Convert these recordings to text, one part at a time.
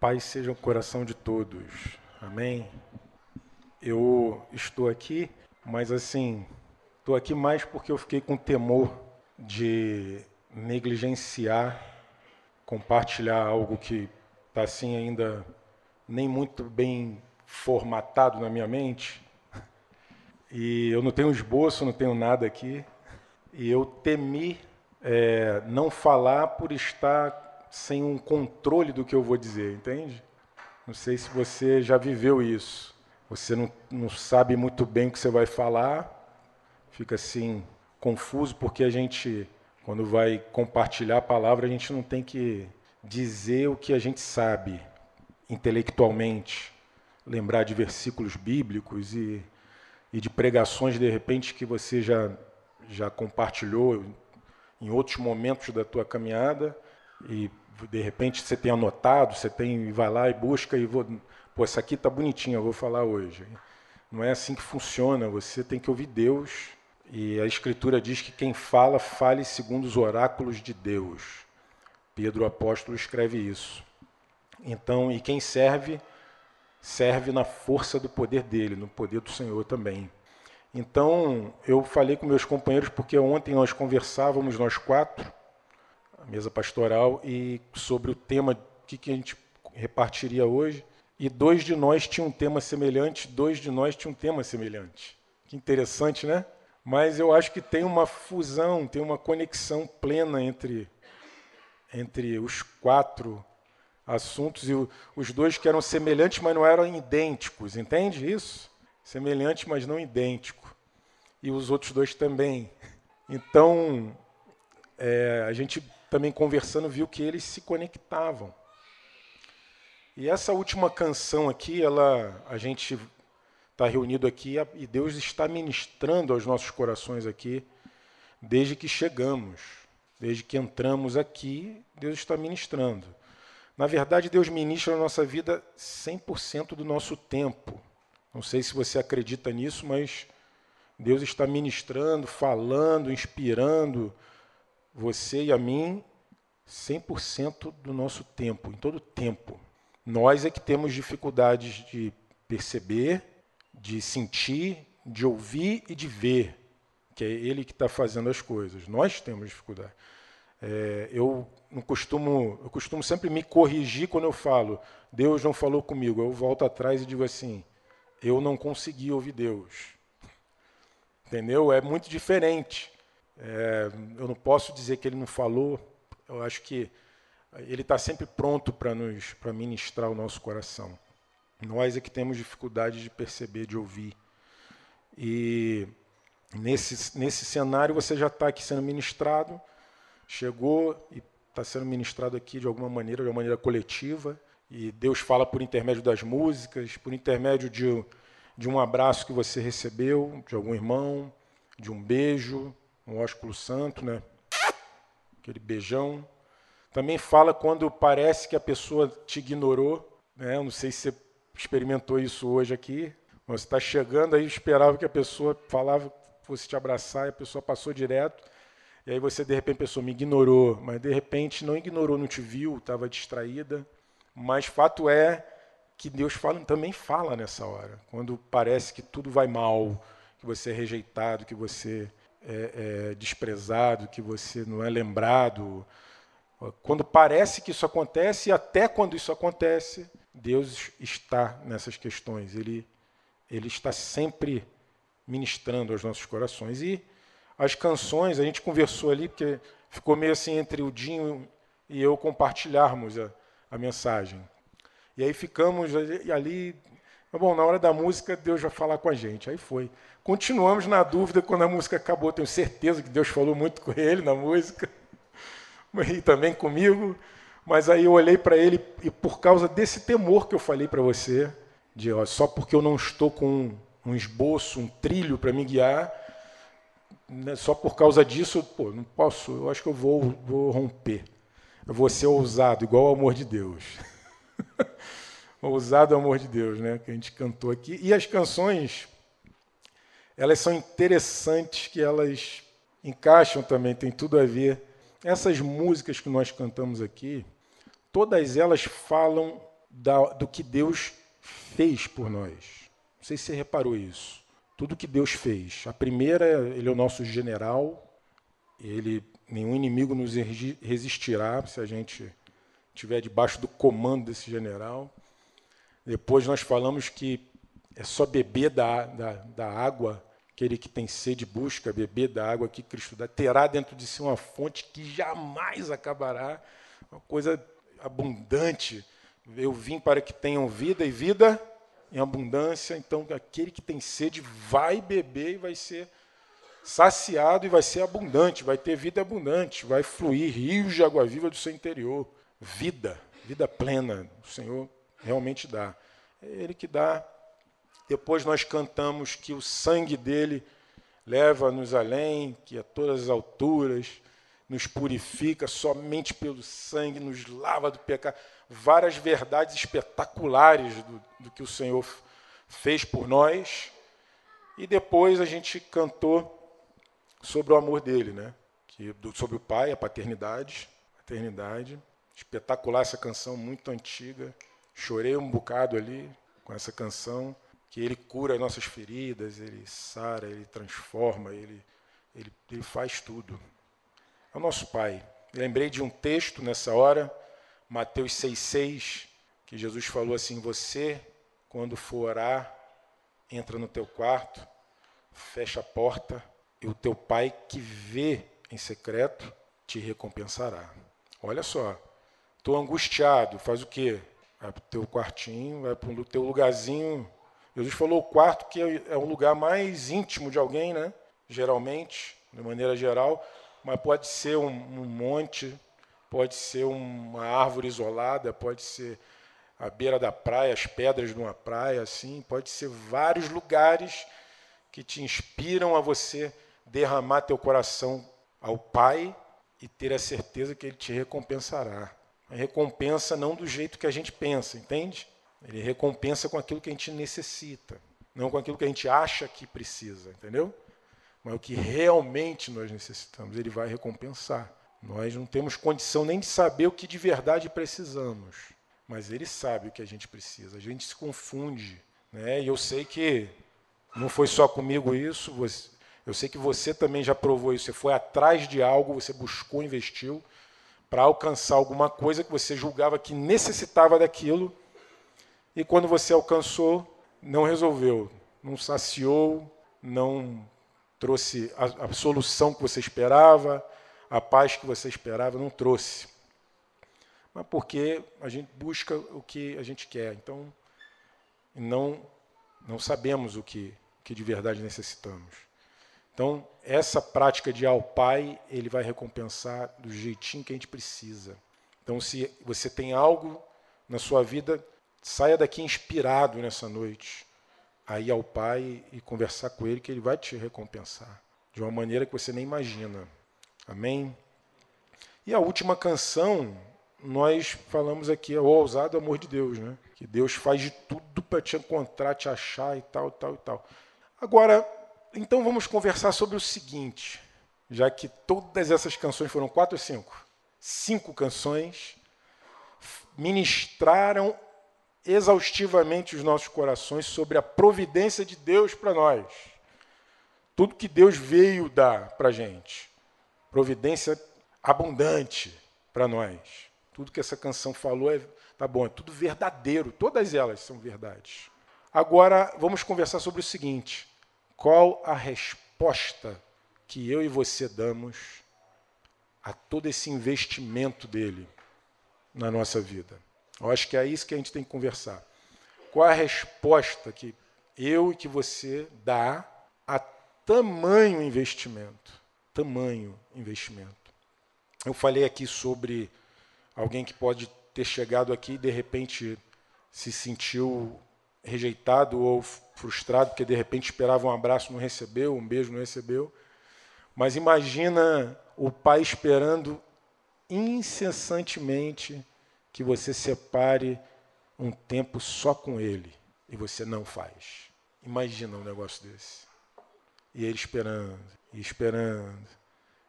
paz seja o coração de todos. Amém? Eu estou aqui, mas assim, estou aqui mais porque eu fiquei com temor de negligenciar, compartilhar algo que está assim ainda nem muito bem formatado na minha mente. E eu não tenho esboço, não tenho nada aqui. E eu temi é, não falar por estar sem um controle do que eu vou dizer, entende? Não sei se você já viveu isso. Você não, não sabe muito bem o que você vai falar, fica assim confuso porque a gente, quando vai compartilhar a palavra, a gente não tem que dizer o que a gente sabe intelectualmente, lembrar de versículos bíblicos e, e de pregações de repente que você já já compartilhou em outros momentos da tua caminhada e de repente você tem anotado, você tem vai lá e busca e vou, pô, essa aqui tá bonitinha, eu vou falar hoje. Não é assim que funciona, você tem que ouvir Deus. E a escritura diz que quem fala, fale segundo os oráculos de Deus. Pedro o apóstolo escreve isso. Então, e quem serve, serve na força do poder dele, no poder do Senhor também. Então, eu falei com meus companheiros porque ontem nós conversávamos nós quatro a mesa pastoral, e sobre o tema que, que a gente repartiria hoje. E dois de nós tinham um tema semelhante, dois de nós tinham um tema semelhante. Que interessante, né? Mas eu acho que tem uma fusão, tem uma conexão plena entre, entre os quatro assuntos e o, os dois que eram semelhantes, mas não eram idênticos, entende isso? Semelhante, mas não idêntico. E os outros dois também. Então, é, a gente também conversando, viu que eles se conectavam. E essa última canção aqui, ela, a gente está reunido aqui e Deus está ministrando aos nossos corações aqui desde que chegamos, desde que entramos aqui, Deus está ministrando. Na verdade, Deus ministra na nossa vida 100% do nosso tempo. Não sei se você acredita nisso, mas Deus está ministrando, falando, inspirando, você e a mim 100% do nosso tempo, em todo o tempo. Nós é que temos dificuldades de perceber, de sentir, de ouvir e de ver, que é Ele que está fazendo as coisas. Nós temos dificuldade. É, eu não costumo, eu costumo sempre me corrigir quando eu falo Deus não falou comigo. Eu volto atrás e digo assim: eu não consegui ouvir Deus. Entendeu? É muito diferente. É, eu não posso dizer que ele não falou. Eu acho que ele está sempre pronto para nos para ministrar o nosso coração. Nós é que temos dificuldade de perceber, de ouvir. E nesse, nesse cenário você já está aqui sendo ministrado, chegou e está sendo ministrado aqui de alguma maneira, de uma maneira coletiva. E Deus fala por intermédio das músicas, por intermédio de, de um abraço que você recebeu, de algum irmão, de um beijo, um ósculo santo, né? aquele beijão. Também fala quando parece que a pessoa te ignorou. Né? Não sei se você experimentou isso hoje aqui. Você está chegando aí, esperava que a pessoa falava, fosse te abraçar, e a pessoa passou direto. E aí você, de repente, a pessoa me ignorou, mas de repente não ignorou, não te viu, estava distraída. Mas fato é que Deus fala, também fala nessa hora. Quando parece que tudo vai mal, que você é rejeitado, que você é, é, desprezado, que você não é lembrado. Quando parece que isso acontece, e até quando isso acontece, Deus está nessas questões. Ele, ele está sempre ministrando aos nossos corações. E as canções, a gente conversou ali, porque ficou meio assim entre o Dinho e eu compartilharmos a, a mensagem. E aí ficamos ali, bom, na hora da música, Deus vai falar com a gente. Aí foi. Continuamos na dúvida quando a música acabou. Tenho certeza que Deus falou muito com ele na música, e também comigo. Mas aí eu olhei para ele e por causa desse temor que eu falei para você, de ó, só porque eu não estou com um, um esboço, um trilho para me guiar, né, só por causa disso, pô, não posso. Eu acho que eu vou, vou romper. Eu vou ser ousado, igual ao amor de Deus. ousado amor de Deus, né? Que a gente cantou aqui. E as canções elas são interessantes, que elas encaixam também, tem tudo a ver. Essas músicas que nós cantamos aqui, todas elas falam da, do que Deus fez por nós. Não sei se você reparou isso. Tudo que Deus fez. A primeira, ele é o nosso general. Ele, nenhum inimigo nos resistirá se a gente estiver debaixo do comando desse general. Depois nós falamos que é só beber da, da, da água, aquele que tem sede busca beber da água que Cristo dá, terá dentro de si uma fonte que jamais acabará, uma coisa abundante. Eu vim para que tenham vida e vida em abundância. Então, aquele que tem sede vai beber e vai ser saciado e vai ser abundante, vai ter vida abundante, vai fluir rios de água viva do seu interior. Vida, vida plena, o Senhor realmente dá. É Ele que dá. Depois nós cantamos que o sangue dele leva-nos além, que a todas as alturas nos purifica, somente pelo sangue nos lava do pecado. Várias verdades espetaculares do, do que o Senhor fez por nós. E depois a gente cantou sobre o amor dele, né? Que, do, sobre o Pai, a paternidade. Paternidade. Espetacular essa canção, muito antiga. Chorei um bocado ali com essa canção. Que ele cura as nossas feridas, ele sara, ele transforma, ele, ele, ele faz tudo é o nosso Pai. Lembrei de um texto nessa hora, Mateus 6,6, que Jesus falou assim: Você, quando for orar, entra no teu quarto, fecha a porta, e o teu Pai que vê em secreto te recompensará. Olha só, estou angustiado, faz o quê? Vai para o teu quartinho, vai para o teu lugarzinho. Jesus falou o quarto que é o lugar mais íntimo de alguém, né? Geralmente, de maneira geral mas pode ser um, um monte, pode ser uma árvore isolada, pode ser a beira da praia, as pedras de uma praia, assim, pode ser vários lugares que te inspiram a você derramar teu coração ao Pai e ter a certeza que Ele te recompensará. A recompensa não do jeito que a gente pensa, entende? Ele recompensa com aquilo que a gente necessita, não com aquilo que a gente acha que precisa, entendeu? mas o que realmente nós necessitamos, Ele vai recompensar. Nós não temos condição nem de saber o que de verdade precisamos, mas Ele sabe o que a gente precisa. A gente se confunde. Né? E eu sei que não foi só comigo isso, eu sei que você também já provou isso. Você foi atrás de algo, você buscou, investiu para alcançar alguma coisa que você julgava que necessitava daquilo, e quando você alcançou, não resolveu, não saciou, não trouxe a, a solução que você esperava, a paz que você esperava, não trouxe. Mas porque a gente busca o que a gente quer. Então, não, não sabemos o que, que de verdade necessitamos. Então, essa prática de ao Pai, ele vai recompensar do jeitinho que a gente precisa. Então, se você tem algo na sua vida, saia daqui inspirado nessa noite a ir ao Pai e conversar com Ele, que Ele vai te recompensar de uma maneira que você nem imagina. Amém? E a última canção, nós falamos aqui, é o ousado amor de Deus, né? Que Deus faz de tudo para te encontrar, te achar e tal, tal e tal. Agora, então vamos conversar sobre o seguinte, já que todas essas canções foram quatro ou cinco? Cinco canções ministraram exaustivamente os nossos corações sobre a providência de Deus para nós. Tudo que Deus veio dar para a gente. Providência abundante para nós. Tudo que essa canção falou é tá bom, é tudo verdadeiro, todas elas são verdades. Agora vamos conversar sobre o seguinte: qual a resposta que eu e você damos a todo esse investimento dele na nossa vida? Eu acho que é isso que a gente tem que conversar. Qual a resposta que eu e que você dá a tamanho investimento? Tamanho investimento. Eu falei aqui sobre alguém que pode ter chegado aqui e de repente se sentiu rejeitado ou frustrado porque de repente esperava um abraço não recebeu, um beijo não recebeu. Mas imagina o pai esperando incessantemente que você separe um tempo só com ele e você não faz. Imagina um negócio desse. E ele esperando, e esperando,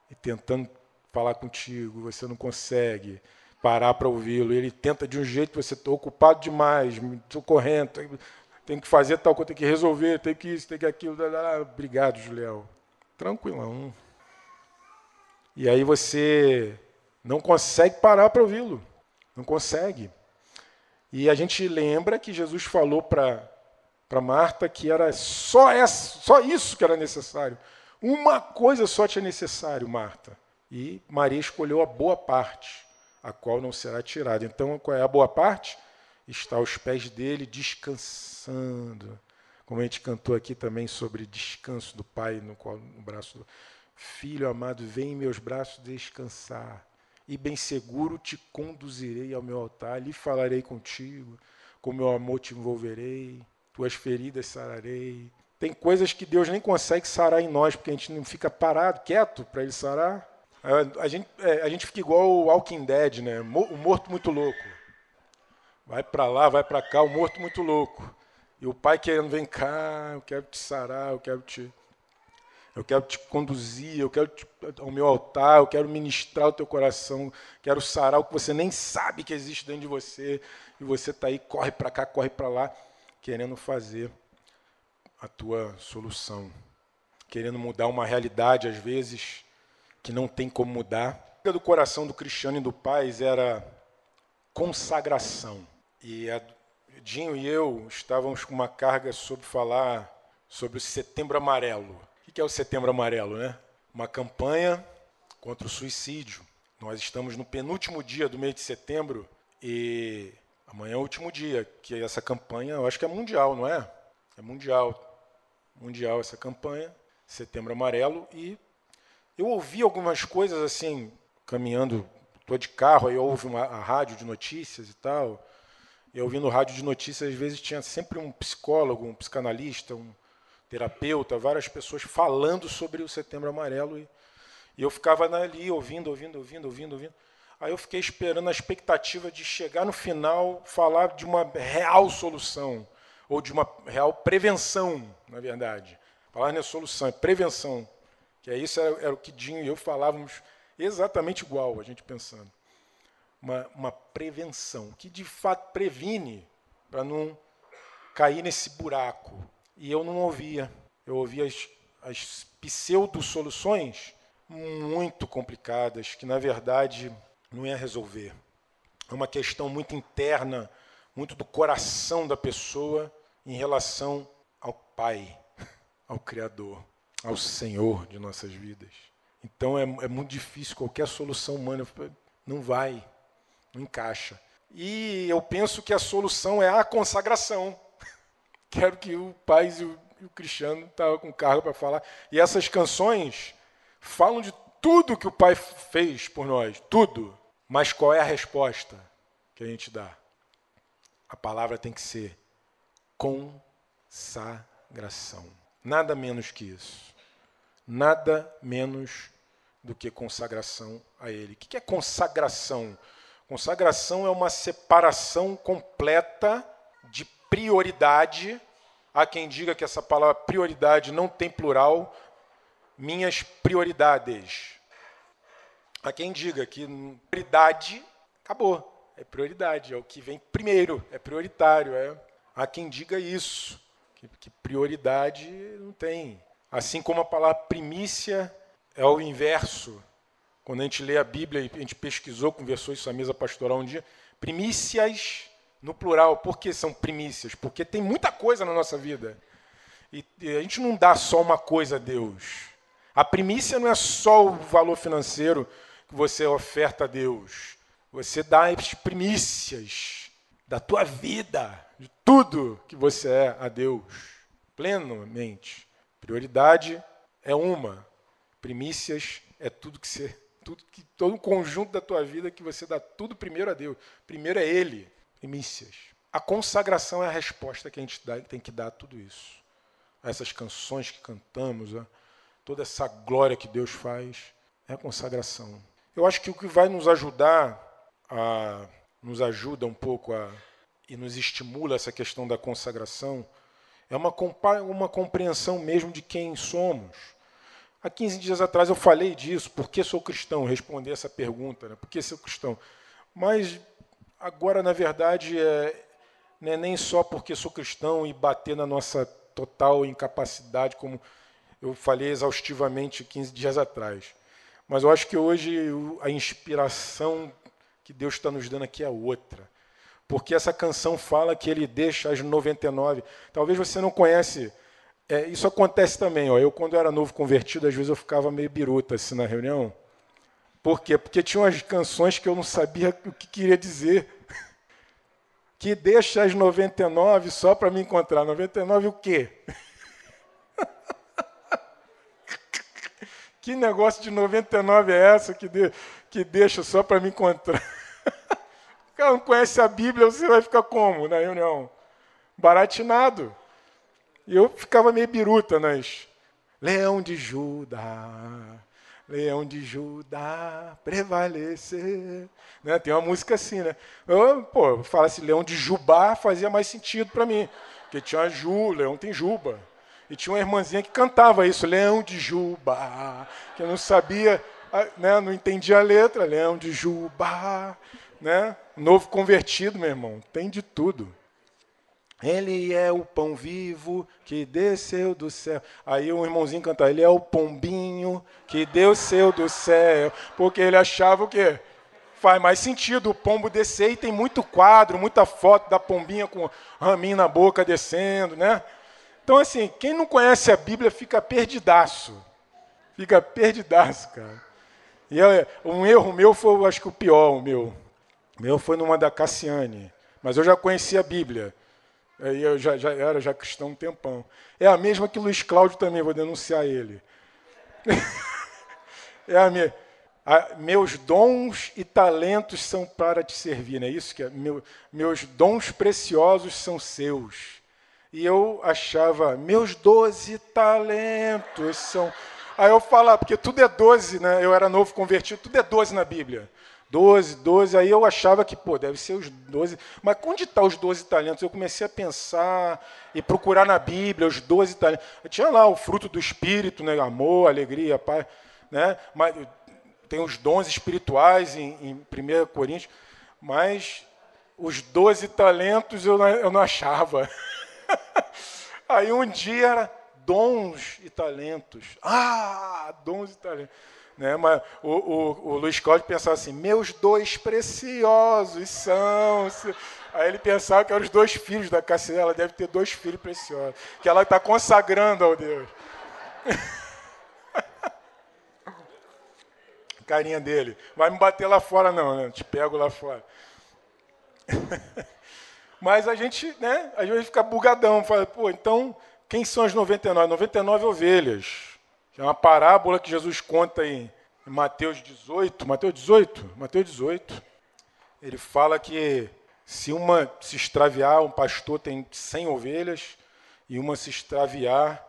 e tentando falar contigo, você não consegue. Parar para ouvi-lo. Ele tenta de um jeito, você está ocupado demais, estou correndo, tem que fazer tal coisa, tem que resolver, tem que isso, tem que aquilo. Obrigado, Julião. Tranquilão. E aí você não consegue parar para ouvi-lo. Não consegue. E a gente lembra que Jesus falou para Marta que era só, essa, só isso que era necessário. Uma coisa só tinha necessário, Marta. E Maria escolheu a boa parte, a qual não será tirada. Então, qual é a boa parte? Está aos pés dele, descansando. Como a gente cantou aqui também sobre descanso do Pai no, no braço do Filho amado, vem em meus braços descansar e bem seguro te conduzirei ao meu altar, lhe falarei contigo, com meu amor te envolverei, tuas feridas sararei. Tem coisas que Deus nem consegue sarar em nós, porque a gente não fica parado, quieto, para Ele sarar. A, gente, é, a gente fica igual o Walking Dead, né? o morto muito louco. Vai para lá, vai para cá, o morto muito louco. E o pai querendo, vem cá, eu quero te sarar, eu quero te eu quero te conduzir, eu quero te, ao meu altar, eu quero ministrar o teu coração, quero sarar o que você nem sabe que existe dentro de você, e você está aí, corre para cá, corre para lá, querendo fazer a tua solução, querendo mudar uma realidade, às vezes, que não tem como mudar. A do coração do cristiano e do pai era consagração. E a Dinho e eu estávamos com uma carga sobre falar sobre o Setembro Amarelo. O que é o Setembro Amarelo? Né? Uma campanha contra o suicídio. Nós estamos no penúltimo dia do mês de setembro e amanhã é o último dia, que essa campanha, eu acho que é mundial, não é? É mundial. Mundial essa campanha, Setembro Amarelo. E eu ouvi algumas coisas assim, caminhando, estou de carro, aí eu ouvi uma, a rádio de notícias e tal. E ouvindo rádio de notícias, às vezes tinha sempre um psicólogo, um psicanalista, um, terapeuta, várias pessoas falando sobre o Setembro Amarelo e, e eu ficava ali ouvindo, ouvindo, ouvindo, ouvindo, ouvindo. Aí eu fiquei esperando a expectativa de chegar no final, falar de uma real solução ou de uma real prevenção, na verdade. Falar não é solução, é prevenção. Que é isso era, era o que Dinho e eu falávamos exatamente igual, a gente pensando. Uma, uma prevenção que de fato previne para não cair nesse buraco e eu não ouvia. Eu ouvia as, as pseudo-soluções muito complicadas, que na verdade não ia resolver. É uma questão muito interna, muito do coração da pessoa em relação ao Pai, ao Criador, ao Senhor de nossas vidas. Então é, é muito difícil, qualquer solução humana não vai, não encaixa. E eu penso que a solução é a consagração. Quero que o pai e o, e o Cristiano estavam com cargo para falar. E essas canções falam de tudo que o pai fez por nós, tudo. Mas qual é a resposta que a gente dá? A palavra tem que ser consagração. Nada menos que isso. Nada menos do que consagração a Ele. O que é consagração? Consagração é uma separação completa de prioridade. Há quem diga que essa palavra prioridade não tem plural. Minhas prioridades. Há quem diga que prioridade acabou. É prioridade, é o que vem primeiro, é prioritário. É. Há quem diga isso, que, que prioridade não tem. Assim como a palavra primícia é o inverso. Quando a gente lê a Bíblia, a gente pesquisou, conversou isso à mesa pastoral um dia, primícias no plural. Por que são primícias? Porque tem muita coisa na nossa vida. E, a gente não dá só uma coisa a Deus. A primícia não é só o valor financeiro que você oferta a Deus. Você dá as primícias da tua vida, de tudo que você é a Deus, plenamente. Prioridade é uma. Primícias é tudo que você, tudo que todo o conjunto da tua vida que você dá tudo primeiro a Deus. Primeiro é Ele primícias. A consagração é a resposta que a gente dá, tem que dar a tudo isso. A essas canções que cantamos, a toda essa glória que Deus faz, é a consagração. Eu acho que o que vai nos ajudar, a, nos ajuda um pouco a, e nos estimula essa questão da consagração, é uma, uma compreensão mesmo de quem somos. Há 15 dias atrás eu falei disso, por que sou cristão? Responder essa pergunta, né? por que sou cristão? Mas agora, na verdade, é, não é nem só porque sou cristão e bater na nossa total incapacidade, como eu falei exaustivamente 15 dias atrás. Mas eu acho que hoje a inspiração que Deus está nos dando aqui é outra. Porque essa canção fala que ele deixa as 99. Talvez você não conhece. É, isso acontece também. Ó. Eu, quando era novo convertido, às vezes eu ficava meio biruta assim na reunião. Por quê? Porque tinha umas canções que eu não sabia o que queria dizer. Que deixa as 99 só para me encontrar. 99 o quê? Que negócio de 99 é essa que, de, que deixa só para me encontrar? Cara não conhece a Bíblia, você vai ficar como na reunião? Baratinado. E eu ficava meio biruta nas. Leão de Judá, Leão de Judá, prevalecer. Né? Tem uma música assim, né? Eu, pô, fala assim, Leão de Jubá fazia mais sentido para mim. Porque tinha Ju, Leão tem Juba. E tinha uma irmãzinha que cantava isso, Leão de Juba, que eu não sabia, né, não entendia a letra, Leão de Juba, né? Novo convertido, meu irmão, tem de tudo. Ele é o pão vivo que desceu do céu. Aí o irmãozinho canta, ele é o pombinho que desceu do céu. Porque ele achava o quê? Faz mais sentido o pombo descer e tem muito quadro, muita foto da pombinha com raminho na boca descendo, né? Então, assim, quem não conhece a Bíblia fica perdidaço. Fica perdidaço, cara. E um erro meu foi, acho que o pior, o meu. Meu foi numa da Cassiane. Mas eu já conhecia a Bíblia. Aí eu já, já era já cristão um tempão. É a mesma que Luiz Cláudio também, vou denunciar ele. é a minha. A, meus dons e talentos são para te servir, não é isso que é? Meu, meus dons preciosos são seus. E eu achava, meus doze talentos são. Aí eu falava, porque tudo é doze, né? Eu era novo convertido, tudo é doze na Bíblia. Doze, doze. Aí eu achava que, pô, deve ser os doze. Mas onde estão tá os doze talentos? Eu comecei a pensar e procurar na Bíblia os doze talentos. Eu tinha lá o fruto do Espírito, né? Amor, alegria, paz. Né? Mas tem os dons espirituais em, em 1 Coríntios. Mas os doze talentos eu não, eu não achava. Aí um dia era dons e talentos. Ah, dons e talentos. Né? Mas o, o, o Luiz Cláudio pensava assim: meus dois preciosos são. Aí ele pensava que eram os dois filhos da Cassiela, ela deve ter dois filhos preciosos, que ela está consagrando ao Deus. Carinha dele. Vai me bater lá fora, não, né? Te pego lá fora. Mas a gente, né, às vezes fica bugadão, fala, pô, então, quem são as 99? 99 ovelhas. É uma parábola que Jesus conta em, Mateus 18, Mateus 18, Mateus 18. Ele fala que se uma se extraviar, um pastor tem 100 ovelhas, e uma se extraviar,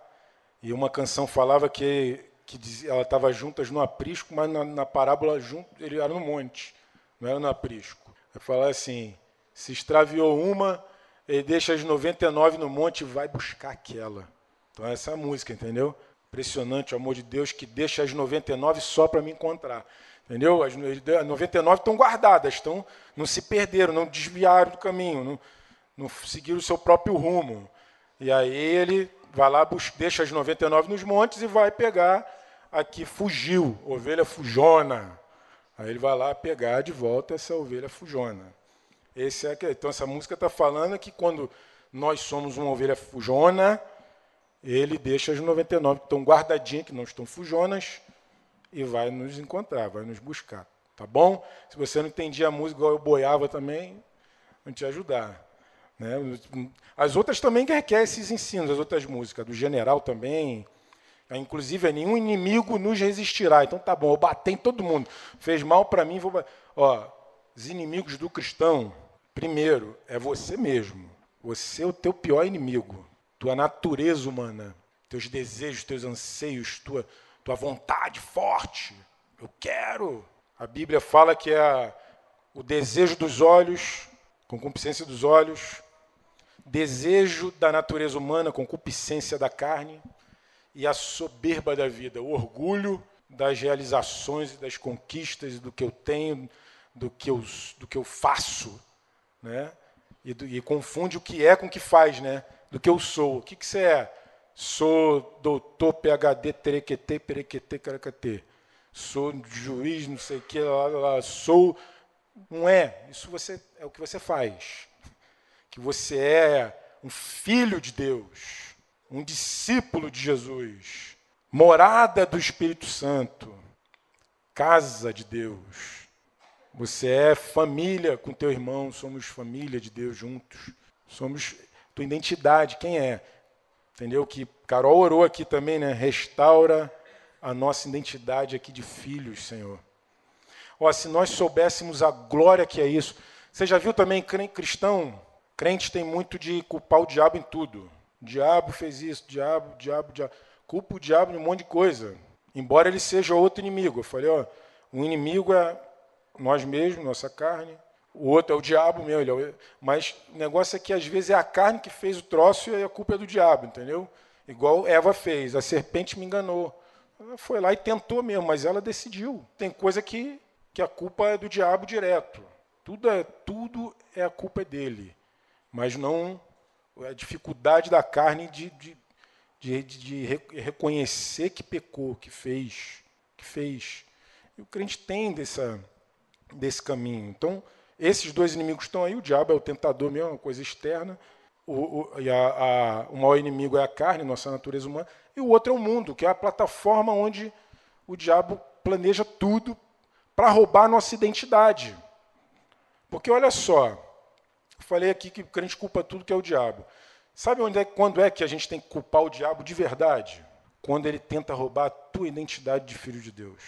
e uma canção falava que, que ela estava juntas no aprisco, mas na, na parábola junto, ele era no monte, não era no aprisco. Ele fala assim, se extraviou uma, ele deixa as 99 no monte e vai buscar aquela. Então essa é a música, entendeu? Impressionante o amor de Deus que deixa as 99 só para me encontrar. Entendeu? As 99 estão guardadas, estão, não se perderam, não desviaram do caminho, não, não seguiram o seu próprio rumo. E aí ele vai lá, busca, deixa as 99 nos montes e vai pegar a que fugiu, ovelha fujona. Aí ele vai lá pegar de volta essa ovelha fujona. Esse é Então essa música está falando que quando nós somos uma ovelha fujona, ele deixa as 99 que estão guardadinhas, que não estão fujonas, e vai nos encontrar, vai nos buscar. Tá bom? Se você não entendia a música igual eu boiava também, vou te ajudar. Né? As outras também requerem esses ensinos, as outras músicas, do general também. Inclusive, nenhum inimigo nos resistirá. Então tá bom, eu batei em todo mundo. Fez mal para mim, vou. Ó, os inimigos do cristão Primeiro, é você mesmo. Você é o teu pior inimigo. Tua natureza humana, teus desejos, teus anseios, tua, tua vontade forte. Eu quero. A Bíblia fala que é o desejo dos olhos, concupiscência dos olhos, desejo da natureza humana, concupiscência da carne, e a soberba da vida, o orgulho das realizações e das conquistas do que eu tenho, do que eu, do que eu faço, né? E, do, e confunde o que é com o que faz, né? Do que eu sou. O que, que você é? Sou doutor, PHD, terequetê, perequetê, caracatê. Sou juiz, não sei o que, lá, lá. Sou. Não é. Isso você é o que você faz. Que você é um filho de Deus, um discípulo de Jesus, morada do Espírito Santo, casa de Deus. Você é família com teu irmão, somos família de Deus juntos. Somos tua identidade, quem é? Entendeu? Que Carol orou aqui também, né? Restaura a nossa identidade aqui de filhos, Senhor. Ó, se nós soubéssemos a glória que é isso. Você já viu também cristão? Crente tem muito de culpar o diabo em tudo. O diabo fez isso, diabo, diabo, diabo. Culpa o diabo em um monte de coisa. Embora ele seja outro inimigo. Eu falei, ó, um inimigo é nós mesmos, nossa carne. O outro é o diabo. Ele é Mas o negócio é que às vezes é a carne que fez o troço e a culpa é do diabo, entendeu? Igual Eva fez. A serpente me enganou. Ela foi lá e tentou mesmo, mas ela decidiu. Tem coisa que, que a culpa é do diabo direto. Tudo é, tudo é a culpa dele. Mas não a dificuldade da carne de, de, de, de reconhecer que pecou, que fez. Que fez. E o crente tem dessa, desse caminho. Então, esses dois inimigos estão aí, o diabo é o tentador mesmo, uma coisa externa, o, o, e a, a, o maior inimigo é a carne, nossa natureza humana, e o outro é o mundo, que é a plataforma onde o diabo planeja tudo para roubar a nossa identidade. Porque olha só, falei aqui que o crente culpa tudo que é o diabo. Sabe onde é, quando é que a gente tem que culpar o diabo de verdade? Quando ele tenta roubar a tua identidade de filho de Deus.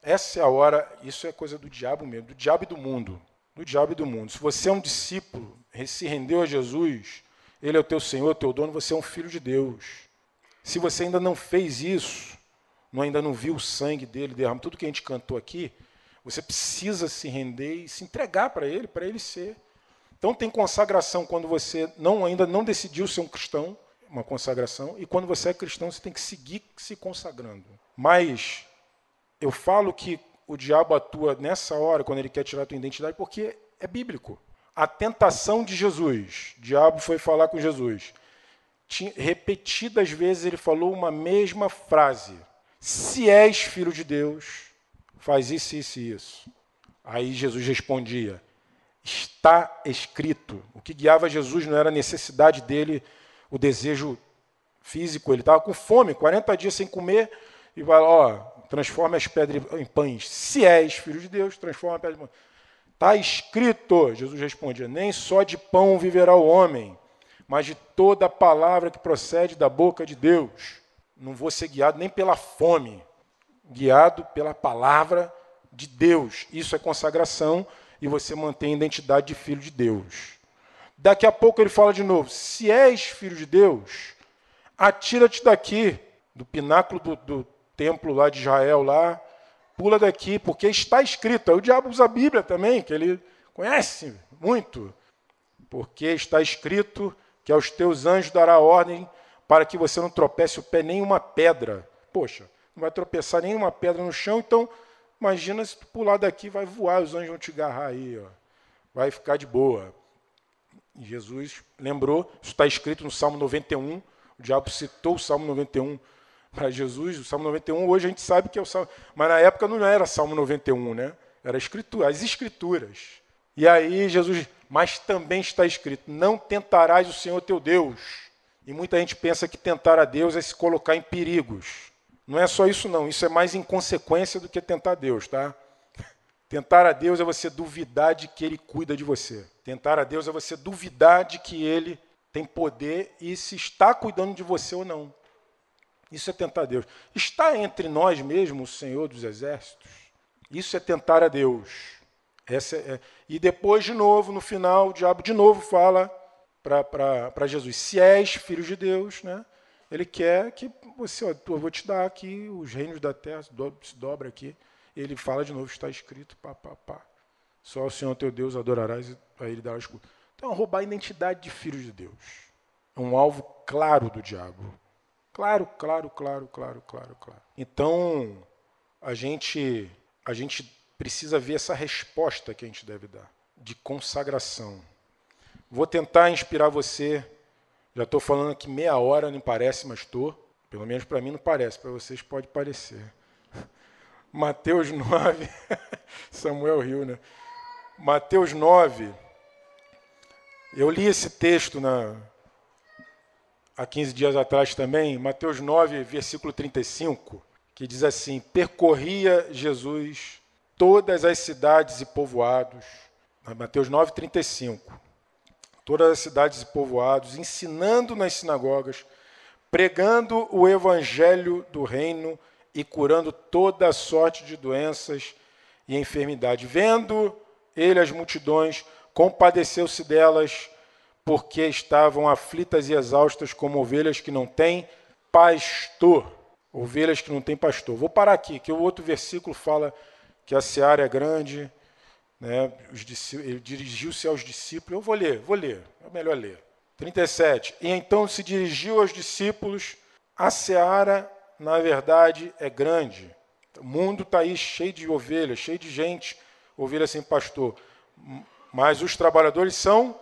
Essa é a hora, isso é coisa do diabo mesmo, do diabo e do mundo do diabo e do mundo. Se você é um discípulo, se rendeu a Jesus, ele é o teu Senhor, teu dono, você é um filho de Deus. Se você ainda não fez isso, não, ainda não viu o sangue dele derramado, tudo que a gente cantou aqui, você precisa se render e se entregar para ele, para ele ser. Então tem consagração quando você não ainda não decidiu ser um cristão, uma consagração, e quando você é cristão, você tem que seguir se consagrando. Mas eu falo que o diabo atua nessa hora, quando ele quer tirar a tua identidade, porque é bíblico. A tentação de Jesus, o diabo foi falar com Jesus. repetidas vezes ele falou uma mesma frase: Se és filho de Deus, faz isso, isso e isso. Aí Jesus respondia: Está escrito. O que guiava Jesus não era a necessidade dele, o desejo físico. Ele estava com fome, 40 dias sem comer, e vai ó, transforma as pedras em pães. Se és filho de Deus, transforma a pedra em pães. Está escrito, Jesus respondia, nem só de pão viverá o homem, mas de toda a palavra que procede da boca de Deus. Não vou ser guiado nem pela fome, guiado pela palavra de Deus. Isso é consagração e você mantém a identidade de filho de Deus. Daqui a pouco ele fala de novo: se és filho de Deus, atira-te daqui, do pináculo do, do, templo lá de Israel lá, pula daqui, porque está escrito. O diabo usa a Bíblia também, que ele conhece muito. Porque está escrito que aos teus anjos dará ordem para que você não tropece o pé nem uma pedra. Poxa, não vai tropeçar nenhuma pedra no chão, então imagina se tu pular daqui, vai voar, os anjos vão te agarrar aí, ó. vai ficar de boa. Jesus lembrou, isso está escrito no Salmo 91, o diabo citou o Salmo 91 para Jesus, o Salmo 91, hoje a gente sabe que é o Salmo. Mas na época não era Salmo 91, né? Era escritura, as escrituras. E aí Jesus, mas também está escrito: não tentarás o Senhor teu Deus. E muita gente pensa que tentar a Deus é se colocar em perigos. Não é só isso, não. Isso é mais inconsequência do que tentar Deus, tá? Tentar a Deus é você duvidar de que Ele cuida de você. Tentar a Deus é você duvidar de que Ele tem poder e se está cuidando de você ou não. Isso é tentar Deus. Está entre nós mesmo o Senhor dos Exércitos? Isso é tentar a Deus. É. E depois, de novo, no final, o diabo de novo fala para Jesus: se és filho de Deus, né? ele quer que você, ó, eu vou te dar aqui os reinos da terra, se dobra aqui. Ele fala de novo: está escrito, pá, pá, pá. Só o Senhor teu Deus adorarás e a ele darás culto. Então, roubar a identidade de filho de Deus. É um alvo claro do diabo. Claro, claro, claro, claro, claro, claro. Então, a gente, a gente precisa ver essa resposta que a gente deve dar, de consagração. Vou tentar inspirar você. Já estou falando aqui meia hora, não parece, mas estou. Pelo menos para mim não parece, para vocês pode parecer. Mateus 9, Samuel riu, né? Mateus 9. Eu li esse texto na, há 15 dias atrás também, Mateus 9, versículo 35, que diz assim: Percorria Jesus todas as cidades e povoados. Mateus 9, 35. Todas as cidades e povoados, ensinando nas sinagogas, pregando o evangelho do reino e curando toda sorte de doenças e enfermidade. Vendo ele as multidões, compadeceu-se delas, porque estavam aflitas e exaustas como ovelhas que não têm pastor. Ovelhas que não têm pastor. Vou parar aqui, que o outro versículo fala que a seara é grande, né? ele dirigiu-se aos discípulos. Eu vou ler, vou ler, é melhor ler. 37. E então se dirigiu aos discípulos, a seara na verdade, é grande. O mundo está aí cheio de ovelhas, cheio de gente, ovelha sem pastor. Mas os trabalhadores são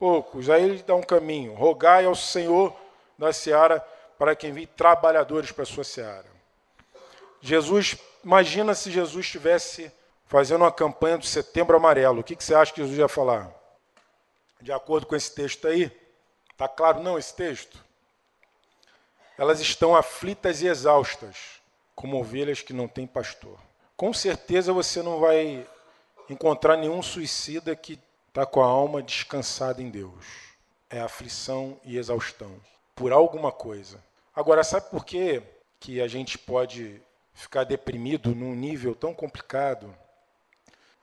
poucos. Aí ele dá um caminho. Rogai ao Senhor da seara para quem envie trabalhadores para a sua seara. Jesus, imagina se Jesus estivesse fazendo uma campanha do Setembro Amarelo. O que, que você acha que Jesus ia falar? De acordo com esse texto aí? Está claro não esse texto? elas estão aflitas e exaustas, como ovelhas que não têm pastor. Com certeza você não vai encontrar nenhum suicida que está com a alma descansada em Deus. É aflição e exaustão por alguma coisa. Agora, sabe por que, que a gente pode ficar deprimido num nível tão complicado?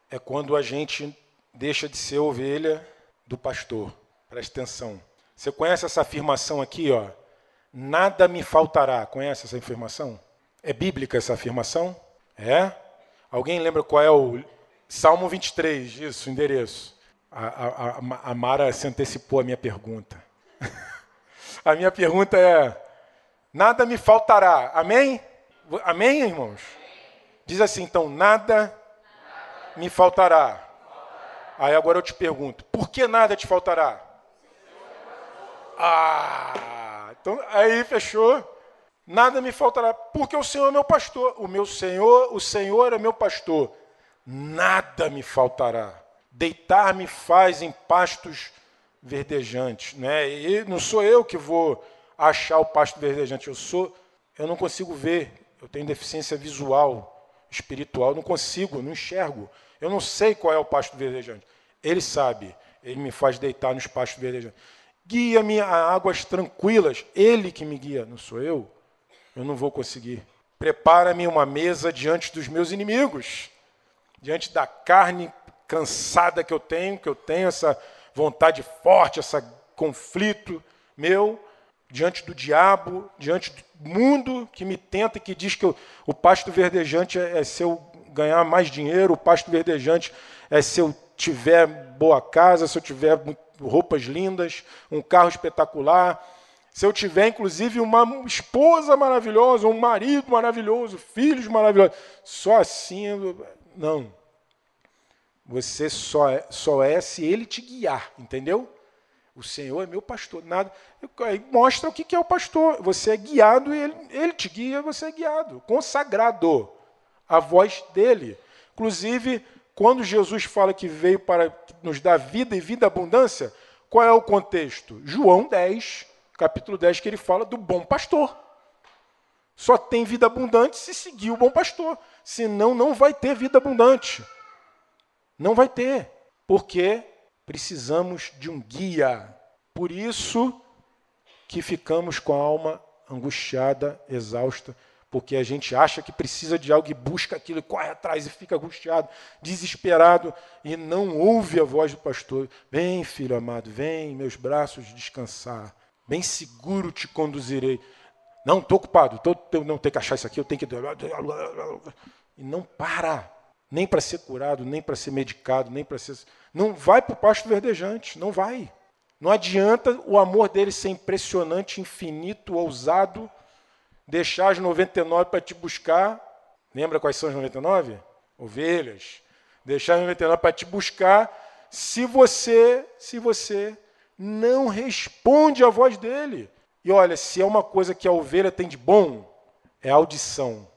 É quando a gente deixa de ser ovelha do pastor. Presta atenção. Você conhece essa afirmação aqui, ó? nada me faltará. Conhece essa afirmação? É bíblica essa afirmação? É? Alguém lembra qual é o Salmo 23, isso, endereço? A, a, a, Mara se antecipou a minha pergunta. a minha pergunta é: nada me faltará. Amém? Amém, irmãos? Diz assim, então, nada me faltará. Aí agora eu te pergunto, por que nada te faltará? Ah! Então, aí fechou. Nada me faltará, porque o Senhor é meu pastor. O meu Senhor, o Senhor é meu pastor. Nada me faltará. Deitar-me faz em pastos verdejantes, né? E não sou eu que vou achar o pasto verdejante, eu sou, eu não consigo ver. Eu tenho deficiência visual, espiritual, não consigo, não enxergo. Eu não sei qual é o pasto verdejante. Ele sabe. Ele me faz deitar nos pastos verdejantes. Guia-me a águas tranquilas. Ele que me guia, não sou eu. Eu não vou conseguir. Prepara-me uma mesa diante dos meus inimigos, diante da carne cansada que eu tenho, que eu tenho essa vontade forte, esse conflito meu, diante do diabo, diante do mundo que me tenta e que diz que eu, o pasto verdejante é, é se eu ganhar mais dinheiro, o pasto verdejante é se eu tiver boa casa, se eu tiver roupas lindas, um carro espetacular, se eu tiver inclusive uma esposa maravilhosa, um marido maravilhoso, filhos maravilhosos, só assim, não. Você só é, só é se ele te guiar, entendeu? O Senhor é meu pastor. Nada. Mostra o que é o pastor. Você é guiado e ele, ele te guia, você é guiado. Consagrado. A voz dele. Inclusive, quando Jesus fala que veio para nos dar vida e vida abundância, qual é o contexto? João 10, capítulo 10, que ele fala do bom pastor. Só tem vida abundante se seguir o bom pastor. Senão, não vai ter vida abundante. Não vai ter. Porque precisamos de um guia. Por isso que ficamos com a alma angustiada, exausta, porque a gente acha que precisa de algo e busca aquilo, corre atrás e fica angustiado, desesperado e não ouve a voz do pastor. Vem, filho amado, vem, meus braços descansar. Bem seguro te conduzirei. Não, estou ocupado, tô, não tenho que achar isso aqui, eu tenho que. E não para, nem para ser curado, nem para ser medicado, nem para ser. Não vai para o pasto verdejante, não vai. Não adianta o amor dele ser impressionante, infinito, ousado deixar as 99 para te buscar. Lembra quais são as 99? ovelhas, deixar meu veterinário para te buscar se você, se você não responde à voz dele. E olha, se é uma coisa que a ovelha tem de bom, é a audição.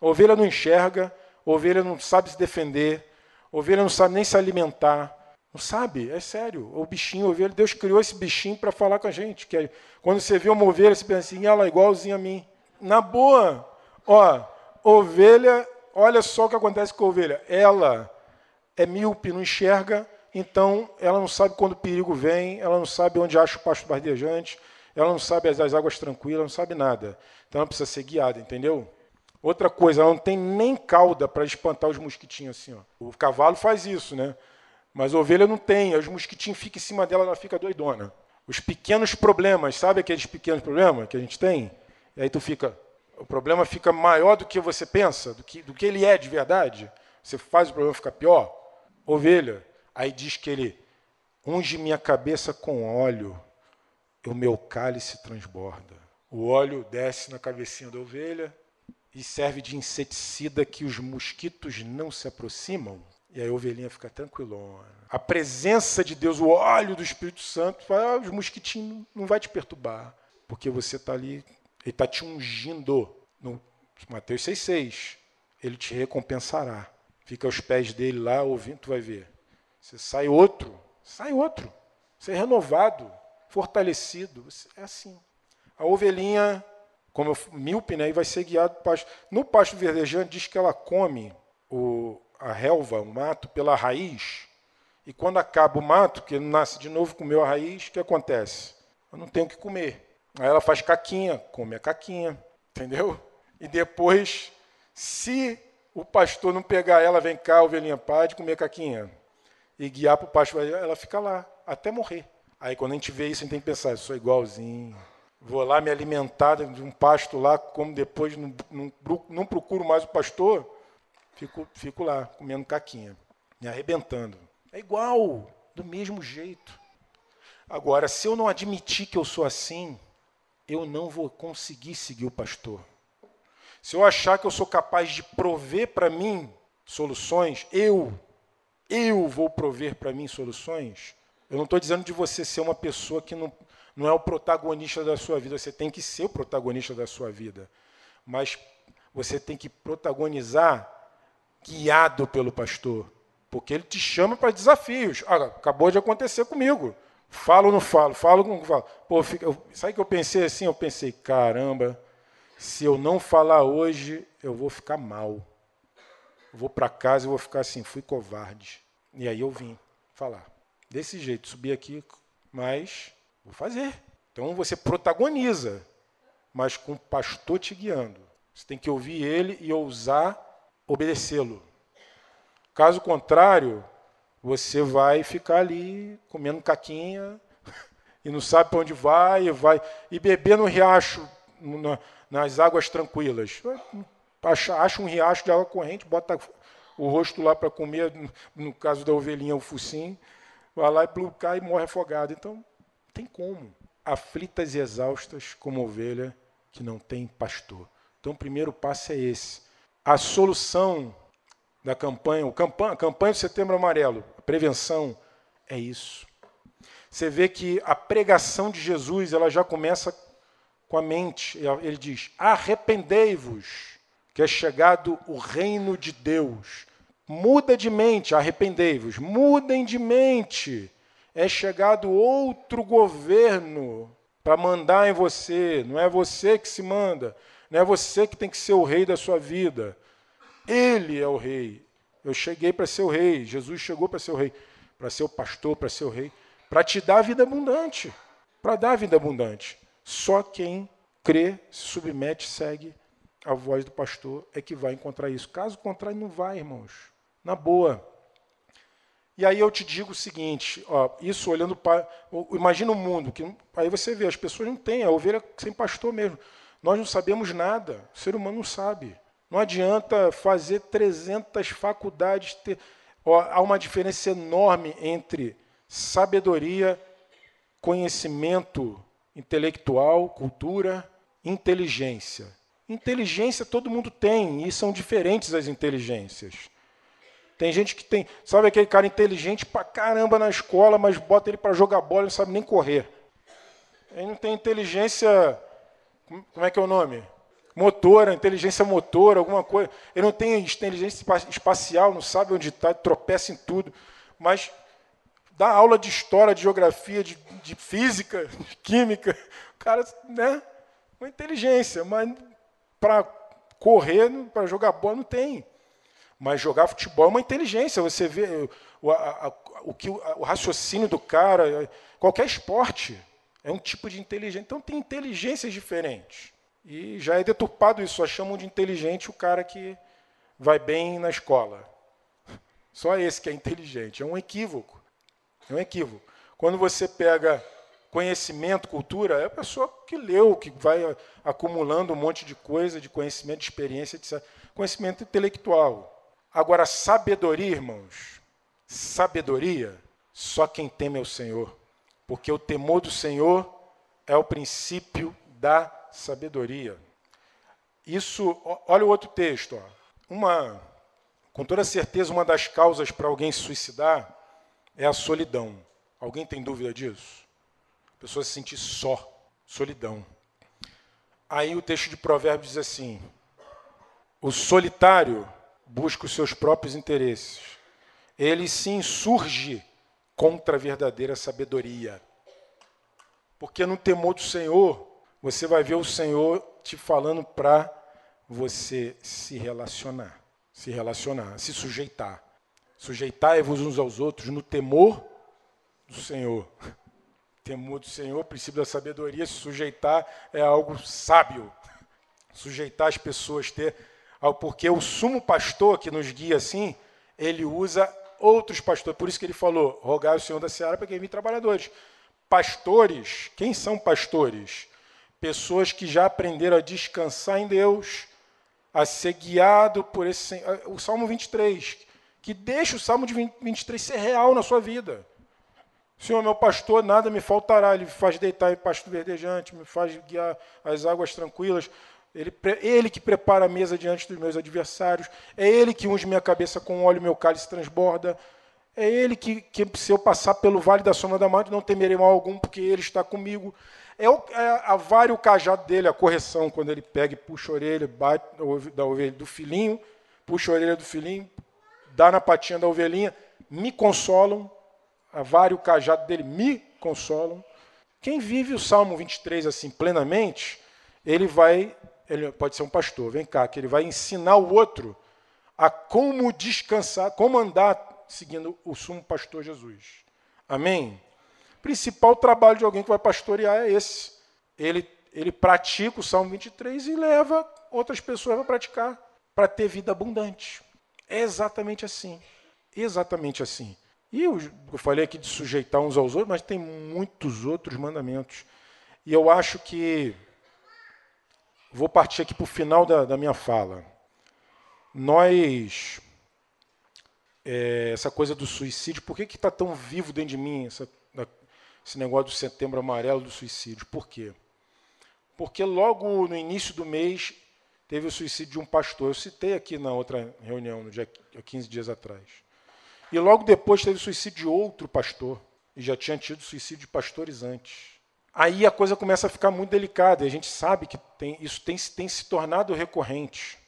A ovelha não enxerga, ovelha não sabe se defender, ovelha não sabe nem se alimentar. Não sabe, é sério. O bichinho, a ovelha, Deus criou esse bichinho para falar com a gente. Que é, quando você vê uma ovelha, você pensa assim, ela é igualzinha a mim. Na boa, ó, ovelha, olha só o que acontece com a ovelha. Ela é míope, não enxerga, então ela não sabe quando o perigo vem, ela não sabe onde acha o pasto bardejante, ela não sabe as, as águas tranquilas, não sabe nada. Então ela precisa ser guiada, entendeu? Outra coisa, ela não tem nem cauda para espantar os mosquitinhos assim. Ó. O cavalo faz isso, né? Mas a ovelha não tem, os mosquitinhos ficam em cima dela, ela fica doidona. Os pequenos problemas, sabe aqueles pequenos problemas que a gente tem? E aí tu fica, o problema fica maior do que você pensa, do que, do que ele é de verdade. Você faz o problema ficar pior. Ovelha, aí diz que ele unge minha cabeça com óleo o meu cálice transborda. O óleo desce na cabecinha da ovelha e serve de inseticida que os mosquitos não se aproximam. E aí a ovelhinha fica tranquilona. A presença de Deus, o óleo do Espírito Santo, ah, os mosquitinhos não vai te perturbar, porque você está ali, ele está te ungindo. No Mateus 6,6, ele te recompensará. Fica aos pés dele lá, ouvindo, tu vai ver. Você sai outro, sai outro. Você é renovado fortalecido. É assim. A ovelhinha, como eu, míope, né, e vai ser guiado pasto. No pasto verdejante diz que ela come o, a relva, o mato, pela raiz. E quando acaba o mato, que ele nasce de novo, comeu a raiz, o que acontece? Eu não tenho o que comer. Aí ela faz caquinha, come a caquinha, entendeu? E depois, se o pastor não pegar ela, vem cá, ovelhinha, pode comer caquinha, e guiar para o pasto, ela fica lá, até morrer. Aí quando a gente vê isso, a gente tem que pensar, eu sou igualzinho. Vou lá me alimentar de um pasto lá, como depois não, não, não procuro mais o pastor, fico, fico lá comendo caquinha, me arrebentando. É igual, do mesmo jeito. Agora, se eu não admitir que eu sou assim, eu não vou conseguir seguir o pastor. Se eu achar que eu sou capaz de prover para mim soluções, eu, eu vou prover para mim soluções, eu não estou dizendo de você ser uma pessoa que não, não é o protagonista da sua vida. Você tem que ser o protagonista da sua vida. Mas você tem que protagonizar guiado pelo pastor. Porque ele te chama para desafios. Ah, acabou de acontecer comigo. Falo ou não falo? Falo ou não falo? Pô, fica, eu, sabe que eu pensei assim? Eu pensei, caramba, se eu não falar hoje, eu vou ficar mal. Eu vou para casa e vou ficar assim, fui covarde. E aí eu vim falar desse jeito, subir aqui, mas vou fazer. Então você protagoniza, mas com o pastor te guiando. Você tem que ouvir ele e ousar obedecê-lo. Caso contrário, você vai ficar ali comendo caquinha e não sabe para onde vai, e vai e beber no riacho, na, nas águas tranquilas. Acha, acha um riacho de água corrente, bota o rosto lá para comer, no caso da ovelhinha, o focinho, vai lá e cai e morre afogado. Então, tem como. Aflitas e exaustas como ovelha que não tem pastor. Então, o primeiro passo é esse. A solução da campanha, o campanha, campanha do Setembro Amarelo, a prevenção, é isso. Você vê que a pregação de Jesus ela já começa com a mente. Ele diz: arrependei-vos, que é chegado o reino de Deus. Muda de mente, arrependei-vos. Mudem de mente. É chegado outro governo para mandar em você. Não é você que se manda. Não é você que tem que ser o rei da sua vida. Ele é o rei. Eu cheguei para ser o rei. Jesus chegou para ser o rei. Para ser o pastor, para ser o rei. Para te dar vida abundante. Para dar vida abundante. Só quem crê, se submete, segue a voz do pastor é que vai encontrar isso. Caso contrário, não vai, irmãos na boa. E aí eu te digo o seguinte, ó, isso olhando para. Imagina o mundo, que aí você vê, as pessoas não têm, a ovelha sem pastor mesmo. Nós não sabemos nada, o ser humano não sabe. Não adianta fazer 300 faculdades. Ter, ó, há uma diferença enorme entre sabedoria, conhecimento intelectual, cultura, inteligência. Inteligência todo mundo tem, e são diferentes as inteligências. Tem gente que tem, sabe aquele cara inteligente pra caramba na escola, mas bota ele para jogar bola e não sabe nem correr. Ele não tem inteligência, como é que é o nome? Motora, inteligência motora, alguma coisa. Ele não tem inteligência espacial, não sabe onde está, tropeça em tudo. Mas dá aula de história, de geografia, de, de física, de química. O cara, né? Uma inteligência, mas para correr, para jogar bola, não tem. Mas jogar futebol é uma inteligência. Você vê o, a, a, o, que, o raciocínio do cara, qualquer esporte. É um tipo de inteligência. Então tem inteligências diferentes. E já é deturpado isso, só chamam de inteligente o cara que vai bem na escola. Só esse que é inteligente. É um equívoco. É um equívoco. Quando você pega conhecimento, cultura, é a pessoa que leu, que vai acumulando um monte de coisa, de conhecimento, de experiência, etc. Conhecimento intelectual. Agora, sabedoria, irmãos, sabedoria, só quem teme é o Senhor porque o temor do Senhor é o princípio da sabedoria. Isso, olha o outro texto. Ó. Uma, com toda certeza, uma das causas para alguém se suicidar é a solidão. Alguém tem dúvida disso? A pessoa se sentir só, solidão. Aí o texto de Provérbios diz assim: o solitário busca os seus próprios interesses, ele se insurge contra a verdadeira sabedoria. Porque no temor do Senhor, você vai ver o Senhor te falando para você se relacionar, se relacionar, se sujeitar. Sujeitai-vos uns aos outros no temor do Senhor. Temor do Senhor, princípio da sabedoria, se sujeitar é algo sábio. Sujeitar as pessoas, ter. Porque o sumo pastor que nos guia assim, ele usa outros pastores. Por isso que ele falou: rogai o Senhor da Seara para que envie trabalhadores. Pastores, quem são pastores? Pessoas que já aprenderam a descansar em Deus, a ser guiado por esse. O Salmo 23, que deixa o Salmo de 23 ser real na sua vida. Senhor, meu pastor, nada me faltará. Ele me faz deitar em pasto verdejante, me faz guiar as águas tranquilas. Ele, ele que prepara a mesa diante dos meus adversários. É Ele que unge minha cabeça com óleo, meu cálice transborda. É Ele que, que, se eu passar pelo vale da sombra da morte, não temerei mal algum, porque Ele está comigo. É, o, é a vara o cajado dele, a correção, quando ele pega e puxa a orelha, bate da ovelha do filhinho, puxa a orelha do filhinho, dá na patinha da ovelhinha, me consolam. A vara e o cajado dele me consolam. Quem vive o Salmo 23 assim plenamente, ele vai ele pode ser um pastor, vem cá, que ele vai ensinar o outro a como descansar, como andar seguindo o sumo pastor Jesus. Amém? O principal trabalho de alguém que vai pastorear é esse. Ele, ele pratica o Salmo 23 e leva outras pessoas a praticar, para ter vida abundante. É exatamente assim. Exatamente assim. E eu, eu falei aqui de sujeitar uns aos outros, mas tem muitos outros mandamentos. E eu acho que Vou partir aqui para o final da, da, minha fala. Nós, é, essa coisa do suicídio, por que está tão vivo dentro de mim essa, esse negócio do setembro amarelo do suicídio? Por quê? Porque logo no início do mês teve o suicídio de um pastor. Eu citei aqui na outra reunião, no dia 15 dias atrás. E logo depois teve o suicídio de outro pastor. E já tinha tido suicídio de pastores antes aí a coisa começa a ficar muito delicada. E a gente sabe que tem, isso tem, tem se tornado recorrente.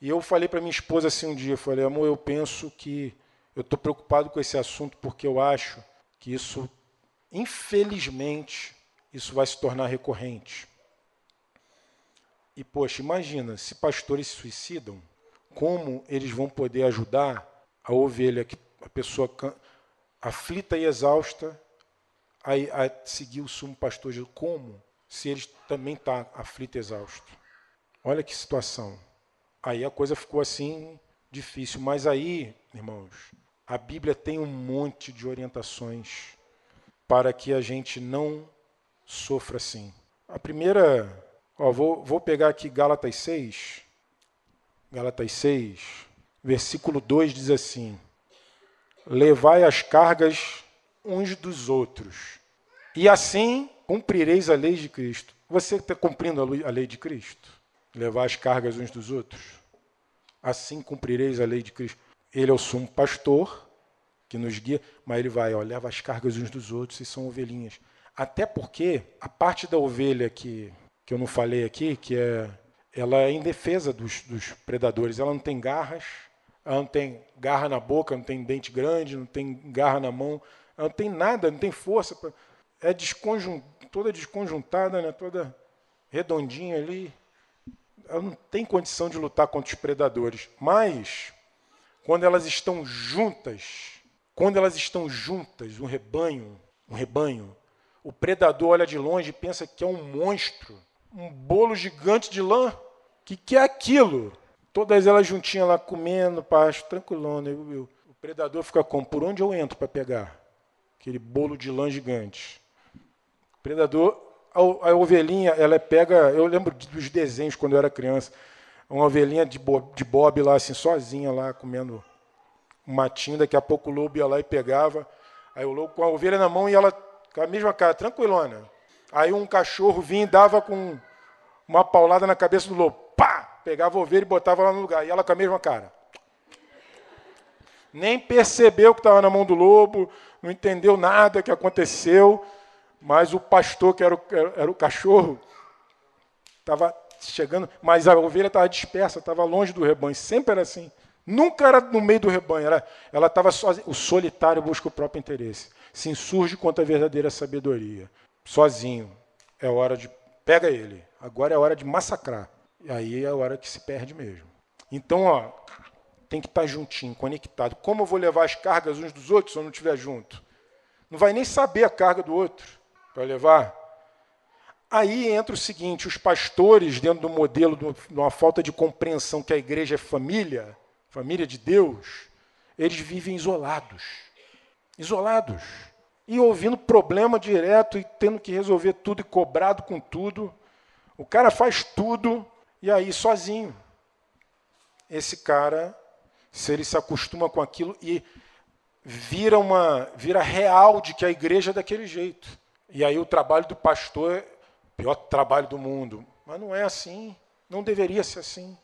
E eu falei para minha esposa assim um dia, falei, amor, eu penso que eu estou preocupado com esse assunto porque eu acho que isso, infelizmente, isso vai se tornar recorrente. E, poxa, imagina, se pastores se suicidam, como eles vão poder ajudar a ovelha, a pessoa aflita e exausta, a, a seguir o sumo pastor Jesus. Como? Se ele também está aflito e exausto. Olha que situação. Aí a coisa ficou assim difícil. Mas aí, irmãos, a Bíblia tem um monte de orientações para que a gente não sofra assim. A primeira, ó, vou, vou pegar aqui Gálatas 6. Gálatas 6, versículo 2 diz assim: Levai as cargas uns dos outros. E assim cumprireis a lei de Cristo. Você está cumprindo a lei de Cristo? Levar as cargas uns dos outros? Assim cumprireis a lei de Cristo. Ele é o sumo pastor que nos guia, mas ele vai, ó, leva as cargas uns dos outros e são ovelhinhas. Até porque a parte da ovelha que, que eu não falei aqui, que é ela é indefesa dos, dos predadores. Ela não tem garras, ela não tem garra na boca, não tem dente grande, não tem garra na mão, ela não tem nada, não tem força. Pra, é desconjun, toda desconjuntada, né, toda redondinha ali. Ela não tem condição de lutar contra os predadores. Mas, quando elas estão juntas, quando elas estão juntas, um rebanho, um rebanho, o predador olha de longe e pensa que é um monstro, um bolo gigante de lã. Que, que é aquilo? Todas elas juntinhas lá comendo, pasto, tranquilona. O predador fica como? Por onde eu entro para pegar? Aquele bolo de lã gigante. O predador, a, a ovelhinha, ela pega. Eu lembro dos desenhos quando eu era criança. Uma ovelhinha de, bob, de bob lá, assim, sozinha lá, comendo um matinho, daqui a pouco o lobo ia lá e pegava. Aí o lobo com a ovelha na mão e ela com a mesma cara, tranquilona. Aí um cachorro vinha e dava com uma paulada na cabeça do lobo. Pá! Pegava a ovelha e botava lá no lugar. E ela com a mesma cara. Nem percebeu que estava na mão do lobo, não entendeu nada que aconteceu, mas o pastor, que era o, era o cachorro, estava chegando, mas a ovelha estava dispersa, estava longe do rebanho. Sempre era assim. Nunca era no meio do rebanho, era, ela estava sozinha. O solitário busca o próprio interesse. Se insurge contra a verdadeira sabedoria. Sozinho. É hora de. Pega ele. Agora é hora de massacrar. E aí é a hora que se perde mesmo. Então, ó, tem que estar juntinho, conectado. Como eu vou levar as cargas uns dos outros se eu não estiver junto? Não vai nem saber a carga do outro para levar. Aí entra o seguinte: os pastores, dentro do modelo de uma falta de compreensão que a igreja é família, família de Deus, eles vivem isolados. Isolados. E ouvindo problema direto e tendo que resolver tudo e cobrado com tudo. O cara faz tudo e aí sozinho. Esse cara, se ele se acostuma com aquilo e vira uma vira real de que a igreja é daquele jeito. E aí o trabalho do pastor é o pior trabalho do mundo. Mas não é assim. Não deveria ser assim.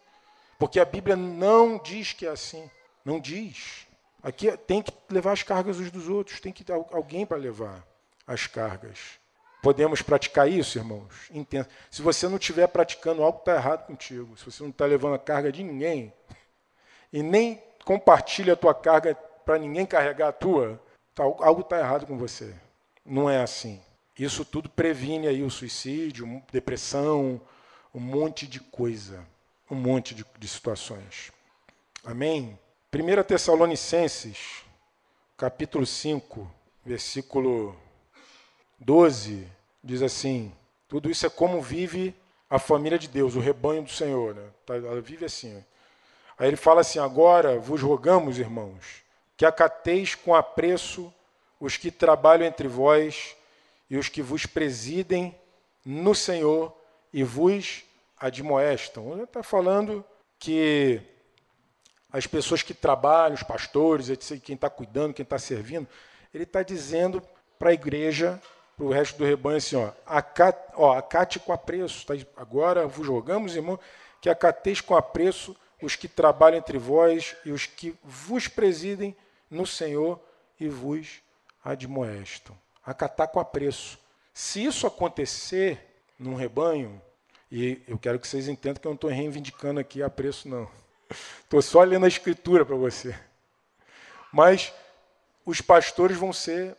Porque a Bíblia não diz que é assim. Não diz. Aqui tem que levar as cargas uns dos outros, tem que ter alguém para levar as cargas. Podemos praticar isso, irmãos? Entenda. Se você não estiver praticando, algo está errado contigo. Se você não está levando a carga de ninguém e nem compartilha a tua carga para ninguém carregar a tua, tá, algo está errado com você. Não é assim. Isso tudo previne aí o suicídio, depressão, um monte de coisa um monte de, de situações. Amém? 1 Tessalonicenses, capítulo 5, versículo 12, diz assim: tudo isso é como vive a família de Deus, o rebanho do Senhor. Né? Tá, ela vive assim. Aí ele fala assim: agora vos rogamos, irmãos, que acateis com apreço os que trabalham entre vós e os que vos presidem no Senhor e vos admoestam. Ele está falando que as pessoas que trabalham, os pastores, quem está cuidando, quem está servindo, ele está dizendo para a igreja, para o resto do rebanho, assim, ó, acate, ó, acate com apreço. Tá? Agora vos rogamos, irmão, que acateis com apreço os que trabalham entre vós e os que vos presidem no Senhor e vos admoestam. Acatar com apreço. Se isso acontecer num rebanho, e eu quero que vocês entendam que eu não estou reivindicando aqui a preço, não. Estou só lendo a escritura para você. Mas os pastores vão ser,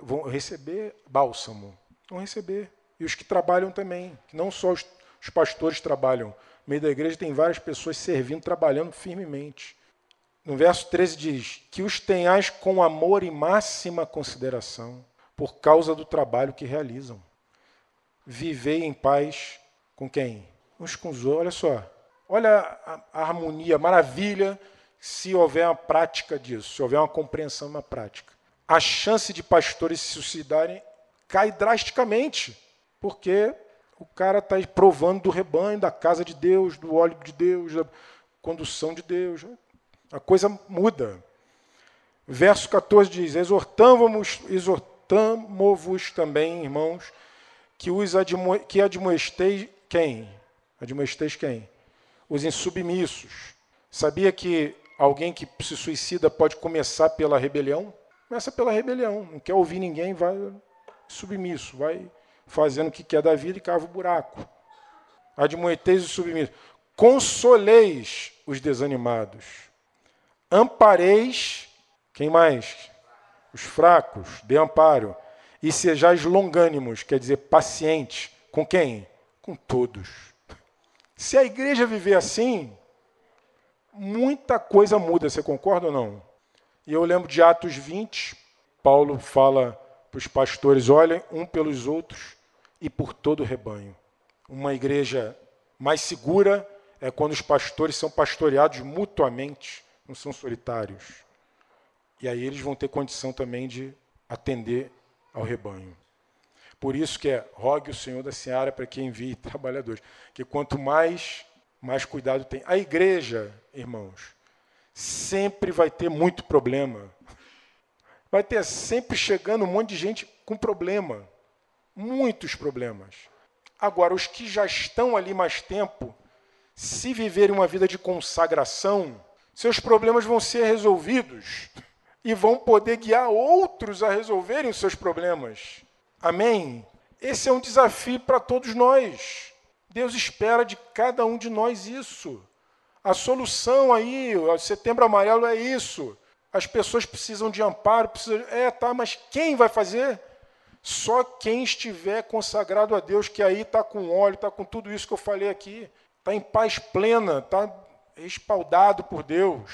vão receber bálsamo, vão receber. E os que trabalham também, que não só os, os pastores trabalham. No meio da igreja tem várias pessoas servindo, trabalhando firmemente. No verso 13 diz: Que os tenhais com amor e máxima consideração, por causa do trabalho que realizam. Vivei em paz com quem? Uns com os outros. Olha só. Olha a, harmonia, a maravilha, se houver uma prática disso, se houver uma compreensão, uma prática. A chance de pastores se suicidarem cai drasticamente, porque o cara está provando do rebanho, da casa de Deus, do óleo de Deus, da condução de Deus. A coisa muda. Verso 14 diz: Exortamos-vos exortamo também, irmãos, que os admo que admoesteis quem? Admoesteis quem? Os insubmissos. Sabia que alguém que se suicida pode começar pela rebelião? Começa pela rebelião. Não quer ouvir ninguém, vai submisso, vai fazendo o que quer da vida e cava o buraco. Admoeteis os submissos. Consoleis os desanimados. Ampareis, quem mais? Os fracos, dê amparo. E sejais longânimos, quer dizer, pacientes. Com quem? Com todos. Se a igreja viver assim, muita coisa muda, você concorda ou não? E eu lembro de Atos 20, Paulo fala para os pastores: olhem um pelos outros e por todo o rebanho. Uma igreja mais segura é quando os pastores são pastoreados mutuamente, não são solitários. E aí eles vão ter condição também de atender ao rebanho. Por isso que é rogue o Senhor da Seara para que envie trabalhadores. Que quanto mais mais cuidado tem. A igreja, irmãos, sempre vai ter muito problema. Vai ter sempre chegando um monte de gente com problema. Muitos problemas. Agora, os que já estão ali mais tempo, se viverem uma vida de consagração, seus problemas vão ser resolvidos e vão poder guiar outros a resolverem os seus problemas. Amém? Esse é um desafio para todos nós. Deus espera de cada um de nós isso. A solução aí, o setembro amarelo é isso. As pessoas precisam de amparo, precisam... é, tá, mas quem vai fazer? Só quem estiver consagrado a Deus, que aí está com óleo, está com tudo isso que eu falei aqui, está em paz plena, está respaldado por Deus,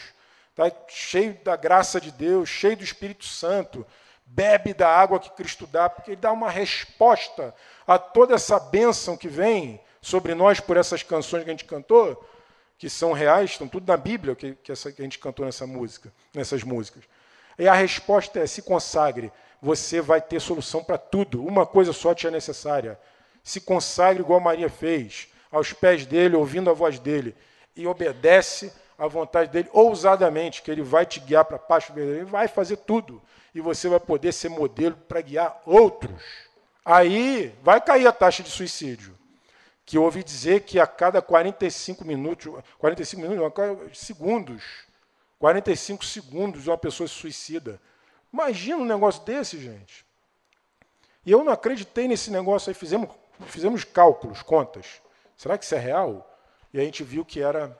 está cheio da graça de Deus, cheio do Espírito Santo, bebe da água que Cristo dá, porque ele dá uma resposta a toda essa bênção que vem sobre nós por essas canções que a gente cantou, que são reais, estão tudo na Bíblia, que, que, essa, que a gente cantou nessa música, nessas músicas. E a resposta é: se consagre, você vai ter solução para tudo. Uma coisa só te é necessária. Se consagre igual Maria fez, aos pés dele, ouvindo a voz dele, e obedece à vontade dele ousadamente, que ele vai te guiar para a paz verdadeira, ele vai fazer tudo. E você vai poder ser modelo para guiar outros. Aí vai cair a taxa de suicídio que eu ouvi dizer que a cada 45 minutos, 45 minutos, segundos, 45 segundos uma pessoa se suicida. Imagina um negócio desse, gente. E eu não acreditei nesse negócio aí, fizemos, fizemos cálculos, contas. Será que isso é real? E a gente viu que era,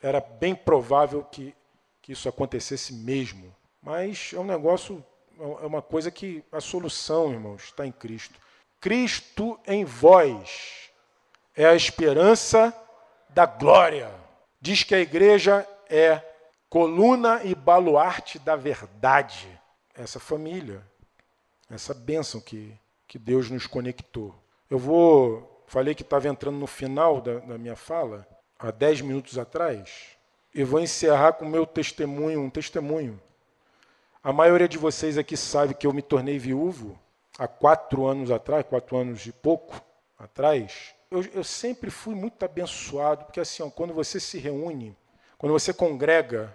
era bem provável que, que isso acontecesse mesmo. Mas é um negócio, é uma coisa que a solução, irmãos, está em Cristo. Cristo em vós é a esperança da glória. Diz que a igreja é coluna e baluarte da verdade. Essa família, essa bênção que, que Deus nos conectou. Eu vou, falei que estava entrando no final da, da minha fala, há dez minutos atrás, e vou encerrar com o meu testemunho, um testemunho. A maioria de vocês aqui sabe que eu me tornei viúvo há quatro anos atrás, quatro anos e pouco atrás, eu, eu sempre fui muito abençoado, porque assim, ó, quando você se reúne, quando você congrega,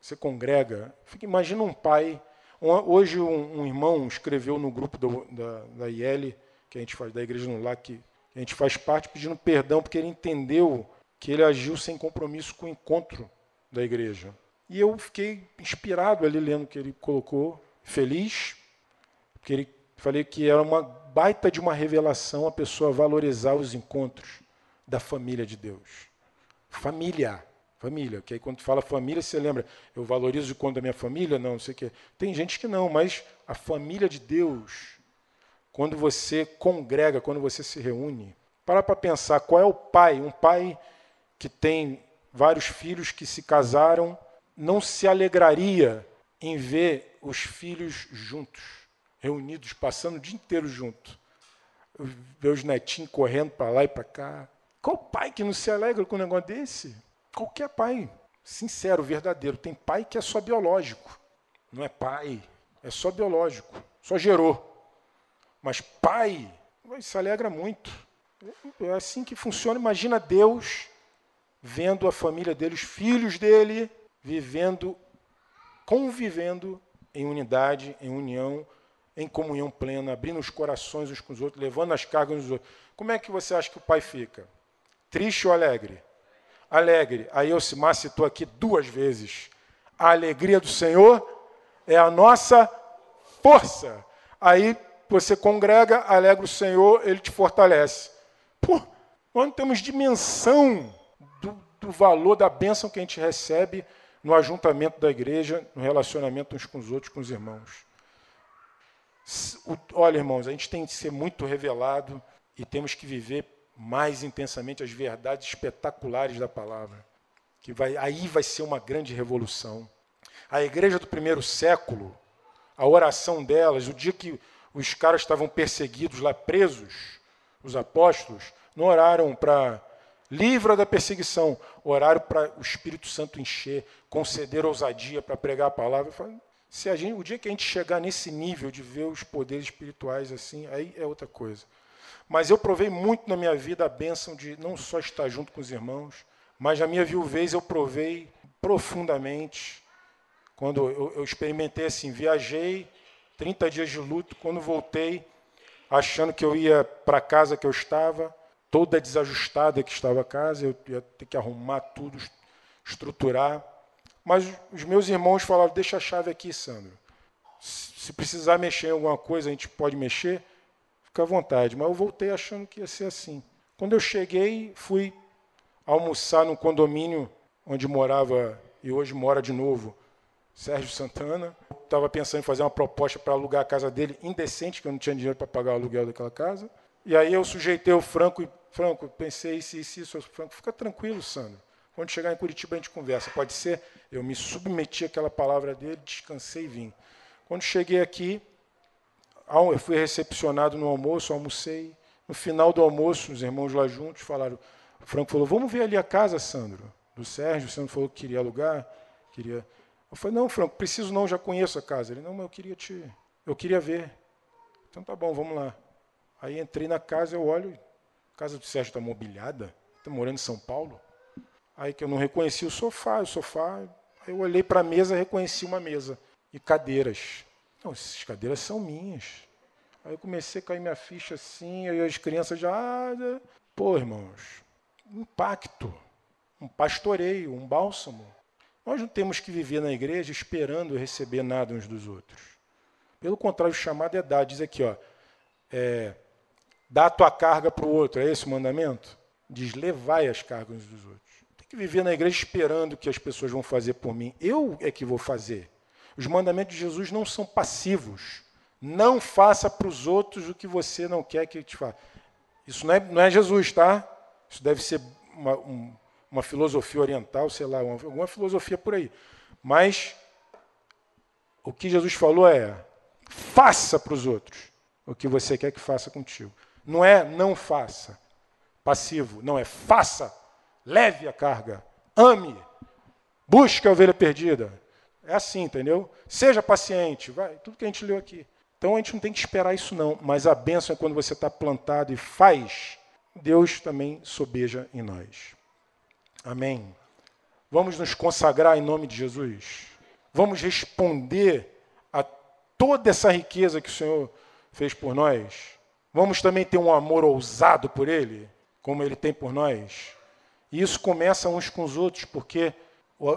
você congrega, fica, imagina um pai. Hoje um, um irmão escreveu no grupo do, da, da IL, que a gente faz, da Igreja no Lar, que a gente faz parte, pedindo perdão, porque ele entendeu que ele agiu sem compromisso com o encontro da igreja. E eu fiquei inspirado ali lendo o que ele colocou, feliz, porque ele falei que era uma baita de uma revelação a pessoa valorizar os encontros da família de Deus. Família. Família, que aí quando fala família, você lembra, eu valorizo o encontro da minha família? Não, não sei o quê. Tem gente que não, mas a família de Deus, quando você congrega, quando você se reúne, para para pensar, qual é o pai? Um pai que tem vários filhos que se casaram, não se alegraria em ver os filhos juntos reunidos, passando o dia inteiro junto. Meus netinhos correndo para lá e para cá. Qual pai que não se alegra com um negócio desse? Qualquer pai, sincero, verdadeiro. Tem pai que é só biológico. Não é pai, é só biológico. Só gerou. Mas pai, se alegra muito. É assim que funciona. Imagina Deus vendo a família dele, os filhos dele, vivendo, convivendo em unidade, em união, em comunhão plena, abrindo os corações uns com os outros, levando as cargas uns dos outros. Como é que você acha que o pai fica? Triste ou alegre? Alegre. Aí Elcimar citou aqui duas vezes. A alegria do Senhor é a nossa força. Aí você congrega, alegra o Senhor, ele te fortalece. Pô, nós não temos dimensão do, do valor da bênção que a gente recebe no ajuntamento da igreja, no relacionamento uns com os outros, com os irmãos. Olha, irmãos, a gente tem que ser muito revelado e temos que viver mais intensamente as verdades espetaculares da palavra. Que vai, aí vai ser uma grande revolução. A igreja do primeiro século, a oração delas, o dia que os caras estavam perseguidos lá, presos, os apóstolos, não oraram para livra da perseguição, oraram para o Espírito Santo encher, conceder ousadia para pregar a palavra. Se a gente, o dia que a gente chegar nesse nível de ver os poderes espirituais assim, aí é outra coisa. Mas eu provei muito na minha vida a bênção de não só estar junto com os irmãos, mas na minha viuvez eu provei profundamente. Quando eu, eu experimentei assim, viajei 30 dias de luto. Quando voltei, achando que eu ia para a casa que eu estava, toda desajustada que estava a casa, eu ia ter que arrumar tudo, estruturar. Mas os meus irmãos falaram: deixa a chave aqui, Sandro. Se precisar mexer em alguma coisa, a gente pode mexer, fica à vontade. Mas eu voltei achando que ia ser assim. Quando eu cheguei, fui almoçar no condomínio onde morava e hoje mora de novo Sérgio Santana. Estava pensando em fazer uma proposta para alugar a casa dele, indecente, que eu não tinha dinheiro para pagar o aluguel daquela casa. E aí eu sujeitei o Franco e, Franco, pensei isso, isso, isso. Franco, fica tranquilo, Sandro. Quando chegar em Curitiba a gente conversa. Pode ser? Eu me submeti àquela palavra dele, descansei e vim. Quando cheguei aqui, eu fui recepcionado no almoço, almocei. No final do almoço, os irmãos lá juntos falaram, o Franco falou, vamos ver ali a casa, Sandro, do Sérgio. O Sandro falou que queria alugar, queria eu falei, não, Franco, preciso não, já conheço a casa. Ele, não, mas eu queria te. Eu queria ver. Então tá bom, vamos lá. Aí entrei na casa, eu olho, a casa do Sérgio está mobiliada, está morando em São Paulo. Aí que eu não reconheci o sofá, o sofá. Aí eu olhei para a mesa, reconheci uma mesa e cadeiras. Não, essas cadeiras são minhas. Aí eu comecei a cair minha ficha assim, aí as crianças já. Ah, pô, irmãos, um pacto, um pastoreio, um bálsamo. Nós não temos que viver na igreja esperando receber nada uns dos outros. Pelo contrário, o chamado é dar. Diz aqui, ó, é, dá a tua carga para o outro. É esse o mandamento? Diz, levai as cargas uns dos outros. Tem que viver na igreja esperando que as pessoas vão fazer por mim. Eu é que vou fazer. Os mandamentos de Jesus não são passivos. Não faça para os outros o que você não quer que te faça. Isso não é, não é Jesus, tá? Isso deve ser uma, um, uma filosofia oriental, sei lá, uma, alguma filosofia por aí. Mas o que Jesus falou é: faça para os outros o que você quer que faça contigo. Não é não faça, passivo, não é faça, leve a carga, ame, busque a ovelha perdida. É assim, entendeu? Seja paciente, vai, tudo que a gente leu aqui. Então a gente não tem que esperar isso não, mas a bênção é quando você está plantado e faz, Deus também sobeja em nós. Amém. Vamos nos consagrar em nome de Jesus. Vamos responder a toda essa riqueza que o Senhor fez por nós. Vamos também ter um amor ousado por Ele, como Ele tem por nós. E isso começa uns com os outros, porque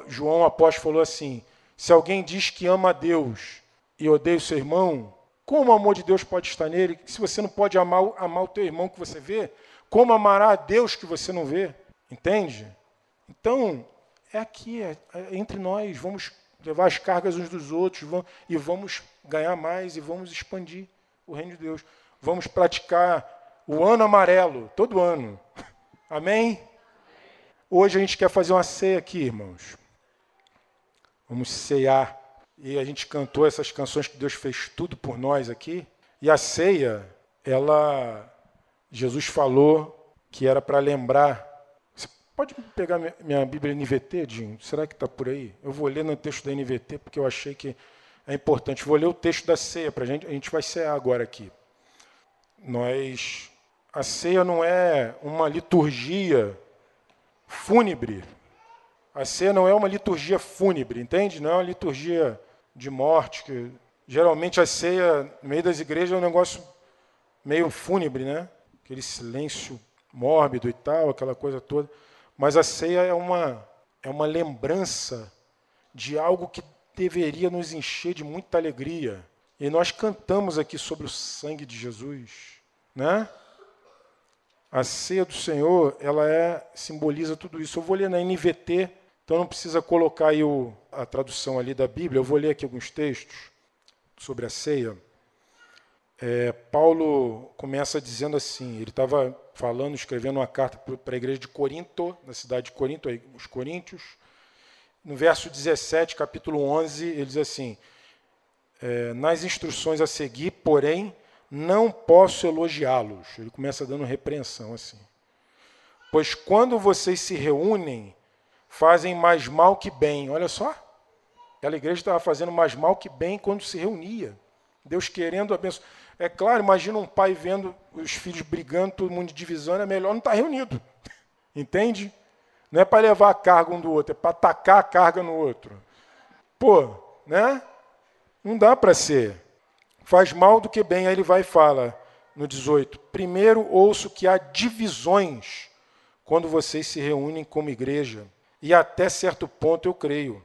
João apóstolo falou assim: se alguém diz que ama a Deus e odeia o seu irmão, como o amor de Deus pode estar nele? Se você não pode amar, amar o teu irmão que você vê, como amará a Deus que você não vê? Entende? Então, é aqui, é, é entre nós, vamos levar as cargas uns dos outros vamos, e vamos ganhar mais e vamos expandir o reino de Deus. Vamos praticar o ano amarelo, todo ano. Amém? Hoje a gente quer fazer uma ceia aqui, irmãos. Vamos cear. E a gente cantou essas canções que Deus fez tudo por nós aqui. E a ceia, ela, Jesus falou que era para lembrar Pode pegar minha Bíblia NVT, Dinho? Será que está por aí? Eu vou ler no texto da NVT porque eu achei que é importante. Vou ler o texto da ceia para a gente. A gente vai cear agora aqui. Nós, a ceia não é uma liturgia fúnebre. A ceia não é uma liturgia fúnebre, entende? Não é uma liturgia de morte. Que, geralmente a ceia, no meio das igrejas, é um negócio meio fúnebre, né? Aquele silêncio mórbido e tal, aquela coisa toda. Mas a ceia é uma, é uma lembrança de algo que deveria nos encher de muita alegria. E nós cantamos aqui sobre o sangue de Jesus, né? A ceia do Senhor, ela é simboliza tudo isso. Eu vou ler na NVT, então não precisa colocar aí o, a tradução ali da Bíblia. Eu vou ler aqui alguns textos sobre a ceia. É, Paulo começa dizendo assim: ele estava falando, escrevendo uma carta para a igreja de Corinto, na cidade de Corinto, os Coríntios. No verso 17, capítulo 11, ele diz assim: é, Nas instruções a seguir, porém, não posso elogiá-los. Ele começa dando repreensão assim. Pois quando vocês se reúnem, fazem mais mal que bem. Olha só. Aquela igreja estava fazendo mais mal que bem quando se reunia. Deus querendo abençoar. É claro, imagina um pai vendo os filhos brigando, todo mundo divisando, é melhor não estar reunido. Entende? Não é para levar a carga um do outro, é para atacar a carga no outro. Pô, né? Não dá para ser. Faz mal do que bem. Aí ele vai e fala no 18: Primeiro ouço que há divisões quando vocês se reúnem como igreja, e até certo ponto eu creio.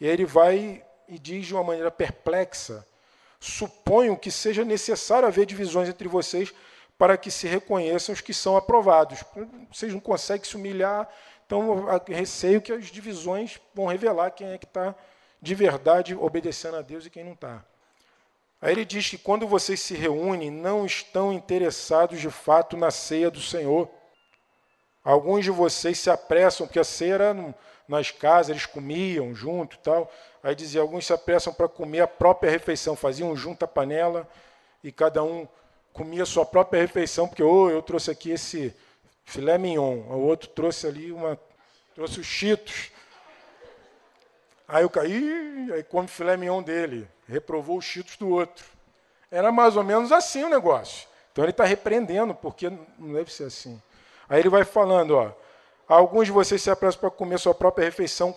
E ele vai e diz de uma maneira perplexa suponho que seja necessário haver divisões entre vocês para que se reconheçam os que são aprovados. Vocês não conseguem se humilhar, então receio que as divisões vão revelar quem é que está de verdade obedecendo a Deus e quem não está. Aí ele diz que quando vocês se reúnem, não estão interessados de fato na ceia do Senhor. Alguns de vocês se apressam, porque a ceia era nas casas, eles comiam junto e tal. Aí dizia, alguns se apressam para comer a própria refeição, faziam junto a panela e cada um comia a sua própria refeição, porque oh, eu trouxe aqui esse filé mignon, o outro trouxe ali uma trouxe os cheetos. Aí eu caí, aí come filé mignon dele, reprovou os cheetos do outro. Era mais ou menos assim o negócio. Então ele está repreendendo, porque não deve ser assim. Aí ele vai falando, ó, alguns de vocês se apressam para comer sua própria refeição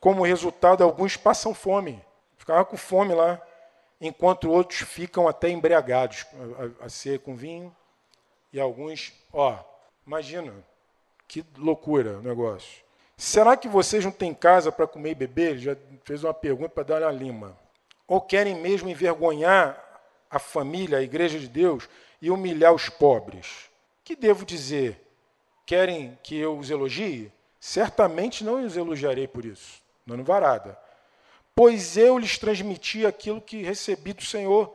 como resultado, alguns passam fome, ficavam com fome lá, enquanto outros ficam até embriagados, a, a ser com vinho, e alguns, ó, imagina, que loucura o negócio. Será que vocês não têm casa para comer e beber? Ele já fez uma pergunta para dar uma lima. Ou querem mesmo envergonhar a família, a igreja de Deus, e humilhar os pobres? Que devo dizer? Querem que eu os elogie? Certamente não os elogiarei por isso dando varada. Pois eu lhes transmiti aquilo que recebi do Senhor.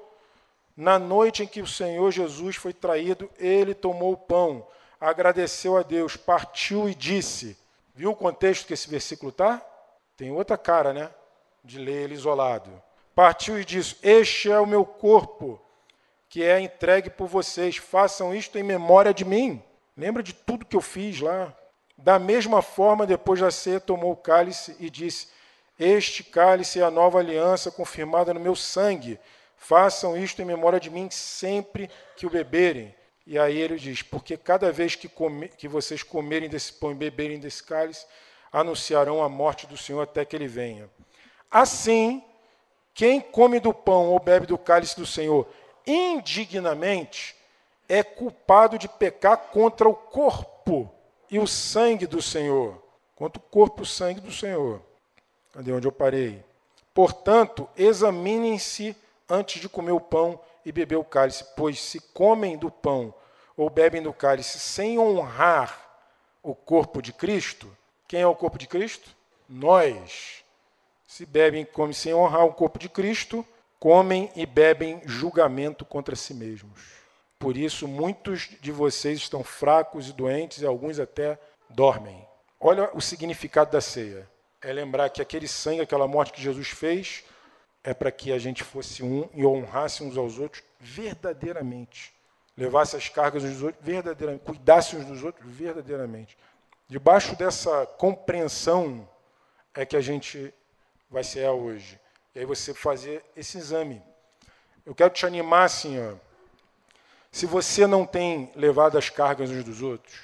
Na noite em que o Senhor Jesus foi traído, ele tomou o pão, agradeceu a Deus, partiu e disse. Viu o contexto que esse versículo está? Tem outra cara, né? De ler ele isolado. Partiu e disse: Este é o meu corpo, que é entregue por vocês. Façam isto em memória de mim. Lembra de tudo que eu fiz lá? Da mesma forma, depois da ceia, tomou o cálice e disse: Este cálice é a nova aliança confirmada no meu sangue. Façam isto em memória de mim sempre que o beberem. E aí ele diz: Porque cada vez que, come, que vocês comerem desse pão e beberem desse cálice, anunciarão a morte do Senhor até que ele venha. Assim, quem come do pão ou bebe do cálice do Senhor indignamente é culpado de pecar contra o corpo e o sangue do Senhor, quanto o corpo e o sangue do Senhor. Cadê onde eu parei? Portanto, examinem-se antes de comer o pão e beber o cálice, pois se comem do pão ou bebem do cálice sem honrar o corpo de Cristo, quem é o corpo de Cristo? Nós. Se bebem e comem sem honrar o corpo de Cristo, comem e bebem julgamento contra si mesmos. Por isso, muitos de vocês estão fracos e doentes, e alguns até dormem. Olha o significado da ceia. É lembrar que aquele sangue, aquela morte que Jesus fez, é para que a gente fosse um e honrasse uns aos outros verdadeiramente. Levasse as cargas uns dos outros verdadeiramente. Cuidasse uns dos outros verdadeiramente. Debaixo dessa compreensão é que a gente vai ser hoje. E aí você fazer esse exame. Eu quero te animar assim, ó se você não tem levado as cargas uns dos outros,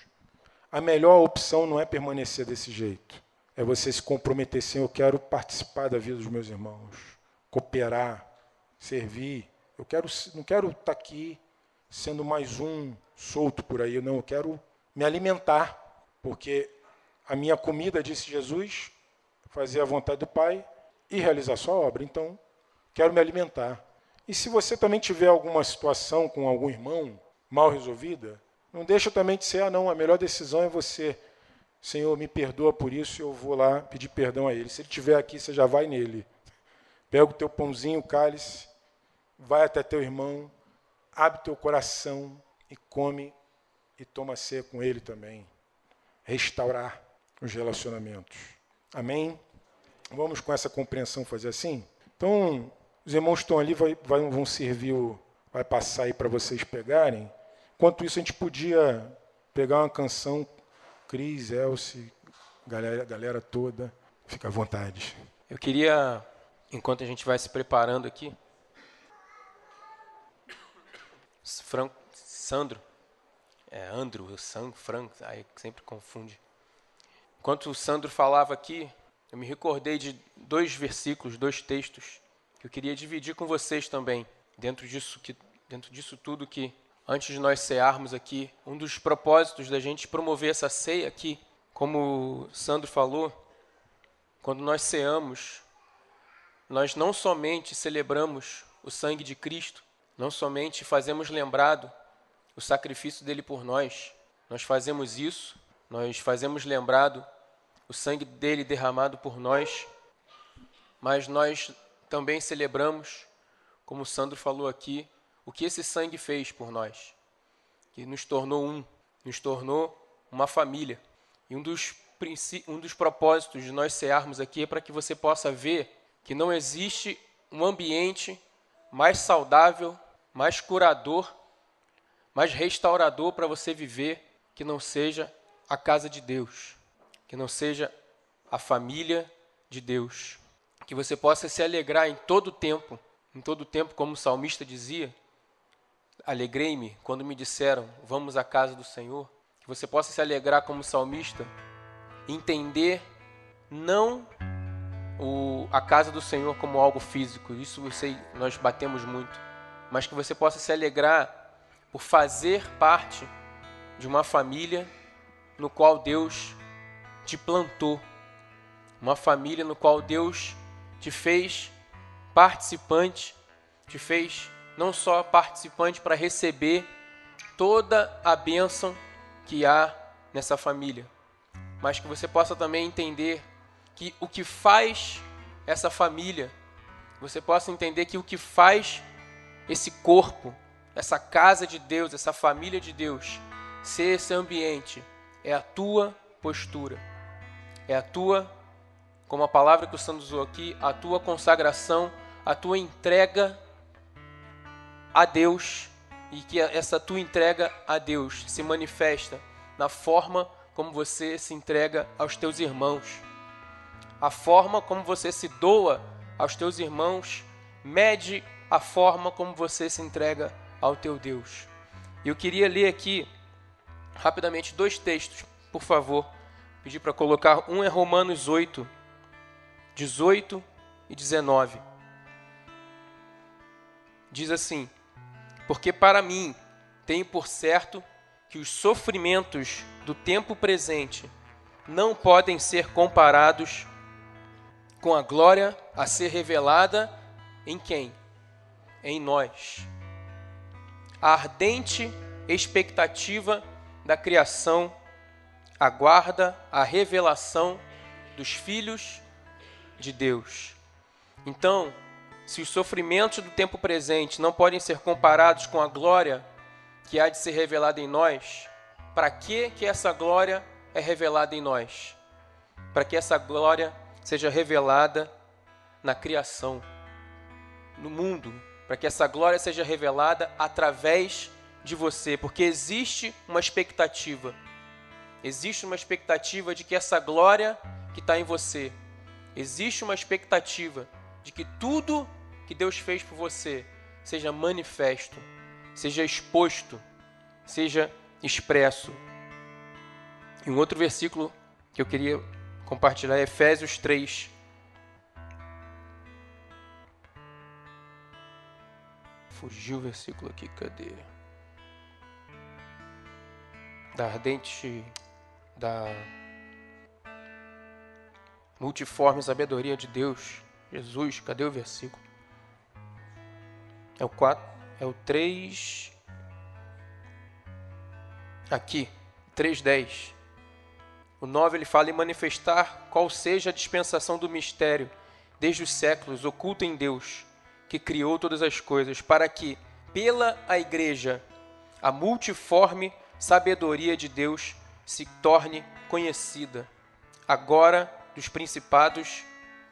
a melhor opção não é permanecer desse jeito. É você se comprometer sim, eu quero participar da vida dos meus irmãos, cooperar, servir. Eu quero, não quero estar aqui sendo mais um solto por aí, não. Eu quero me alimentar, porque a minha comida, disse Jesus, fazer a vontade do Pai e realizar sua obra. Então, quero me alimentar. E se você também tiver alguma situação com algum irmão mal resolvida, não deixa também de ser, ah, não, a melhor decisão é você, Senhor, me perdoa por isso, eu vou lá pedir perdão a ele. Se ele estiver aqui, você já vai nele. Pega o teu pãozinho, o cálice, vai até teu irmão, abre teu coração e come e toma ceia com ele também. Restaurar os relacionamentos. Amém? Vamos com essa compreensão fazer assim? Então, os irmãos estão ali, vai, vai, vão servir, o, vai passar aí para vocês pegarem. Enquanto isso, a gente podia pegar uma canção, Cris, Elce, galera, galera toda, fica à vontade. Eu queria, enquanto a gente vai se preparando aqui, Sandro, é Andro, San, Franco, aí sempre confunde. Enquanto o Sandro falava aqui, eu me recordei de dois versículos, dois textos, que eu queria dividir com vocês também, dentro disso, que, dentro disso tudo que, antes de nós cearmos aqui, um dos propósitos da gente promover essa ceia aqui, como o Sandro falou, quando nós ceamos, nós não somente celebramos o sangue de Cristo, não somente fazemos lembrado o sacrifício dele por nós, nós fazemos isso, nós fazemos lembrado o sangue dele derramado por nós, mas nós também celebramos, como o Sandro falou aqui, o que esse sangue fez por nós, que nos tornou um, nos tornou uma família. E um dos, um dos propósitos de nós cearmos aqui é para que você possa ver que não existe um ambiente mais saudável, mais curador, mais restaurador para você viver que não seja a casa de Deus, que não seja a família de Deus. Que você possa se alegrar em todo tempo, em todo tempo, como o salmista dizia, alegrei-me quando me disseram, vamos à casa do Senhor. Que você possa se alegrar como salmista, entender não o, a casa do Senhor como algo físico, isso nós batemos muito, mas que você possa se alegrar por fazer parte de uma família no qual Deus te plantou, uma família no qual Deus te fez participante, te fez não só participante para receber toda a bênção que há nessa família, mas que você possa também entender que o que faz essa família, você possa entender que o que faz esse corpo, essa casa de Deus, essa família de Deus, ser esse ambiente, é a tua postura, é a tua como a palavra que o Santos usou aqui, a tua consagração, a tua entrega a Deus e que essa tua entrega a Deus se manifesta na forma como você se entrega aos teus irmãos. A forma como você se doa aos teus irmãos mede a forma como você se entrega ao teu Deus. Eu queria ler aqui rapidamente dois textos, por favor. Pedir para colocar um é Romanos 8, 18 e 19. Diz assim: Porque para mim tenho por certo que os sofrimentos do tempo presente não podem ser comparados com a glória a ser revelada em quem? Em nós. A ardente expectativa da criação aguarda a revelação dos filhos de Deus. Então, se os sofrimentos do tempo presente não podem ser comparados com a glória que há de ser revelada em nós, para que que essa glória é revelada em nós? Para que essa glória seja revelada na criação, no mundo, para que essa glória seja revelada através de você, porque existe uma expectativa. Existe uma expectativa de que essa glória que está em você existe uma expectativa de que tudo que Deus fez por você seja manifesto, seja exposto, seja expresso. E um outro versículo que eu queria compartilhar é Efésios 3. Fugiu o versículo aqui, cadê? Da ardente da multiforme sabedoria de Deus. Jesus, cadê o versículo? É o 4, é o 3 Aqui, 3:10. O 9 ele fala em manifestar qual seja a dispensação do mistério desde os séculos oculta em Deus, que criou todas as coisas, para que pela a igreja a multiforme sabedoria de Deus se torne conhecida, agora dos principados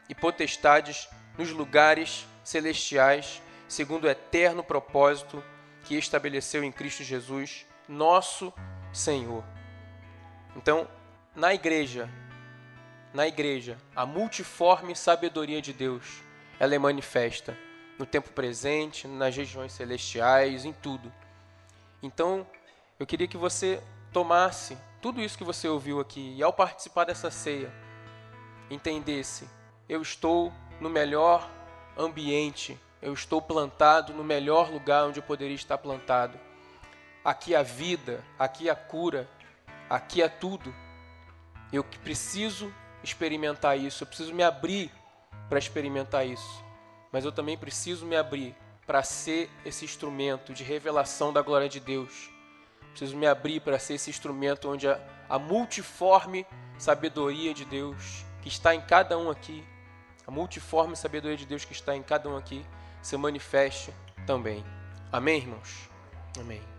e potestades nos lugares celestiais, segundo o eterno propósito que estabeleceu em Cristo Jesus, nosso Senhor. Então, na igreja, na igreja, a multiforme sabedoria de Deus, ela é manifesta no tempo presente, nas regiões celestiais, em tudo. Então, eu queria que você tomasse tudo isso que você ouviu aqui e ao participar dessa ceia, entendesse: eu estou no melhor ambiente, eu estou plantado no melhor lugar onde eu poderia estar plantado. Aqui a vida, aqui a cura, aqui é tudo. Eu preciso experimentar isso, eu preciso me abrir para experimentar isso. Mas eu também preciso me abrir para ser esse instrumento de revelação da glória de Deus. Preciso me abrir para ser esse instrumento onde a, a multiforme sabedoria de Deus que está em cada um aqui, a multiforme sabedoria de Deus que está em cada um aqui, se manifeste também. Amém, irmãos? Amém.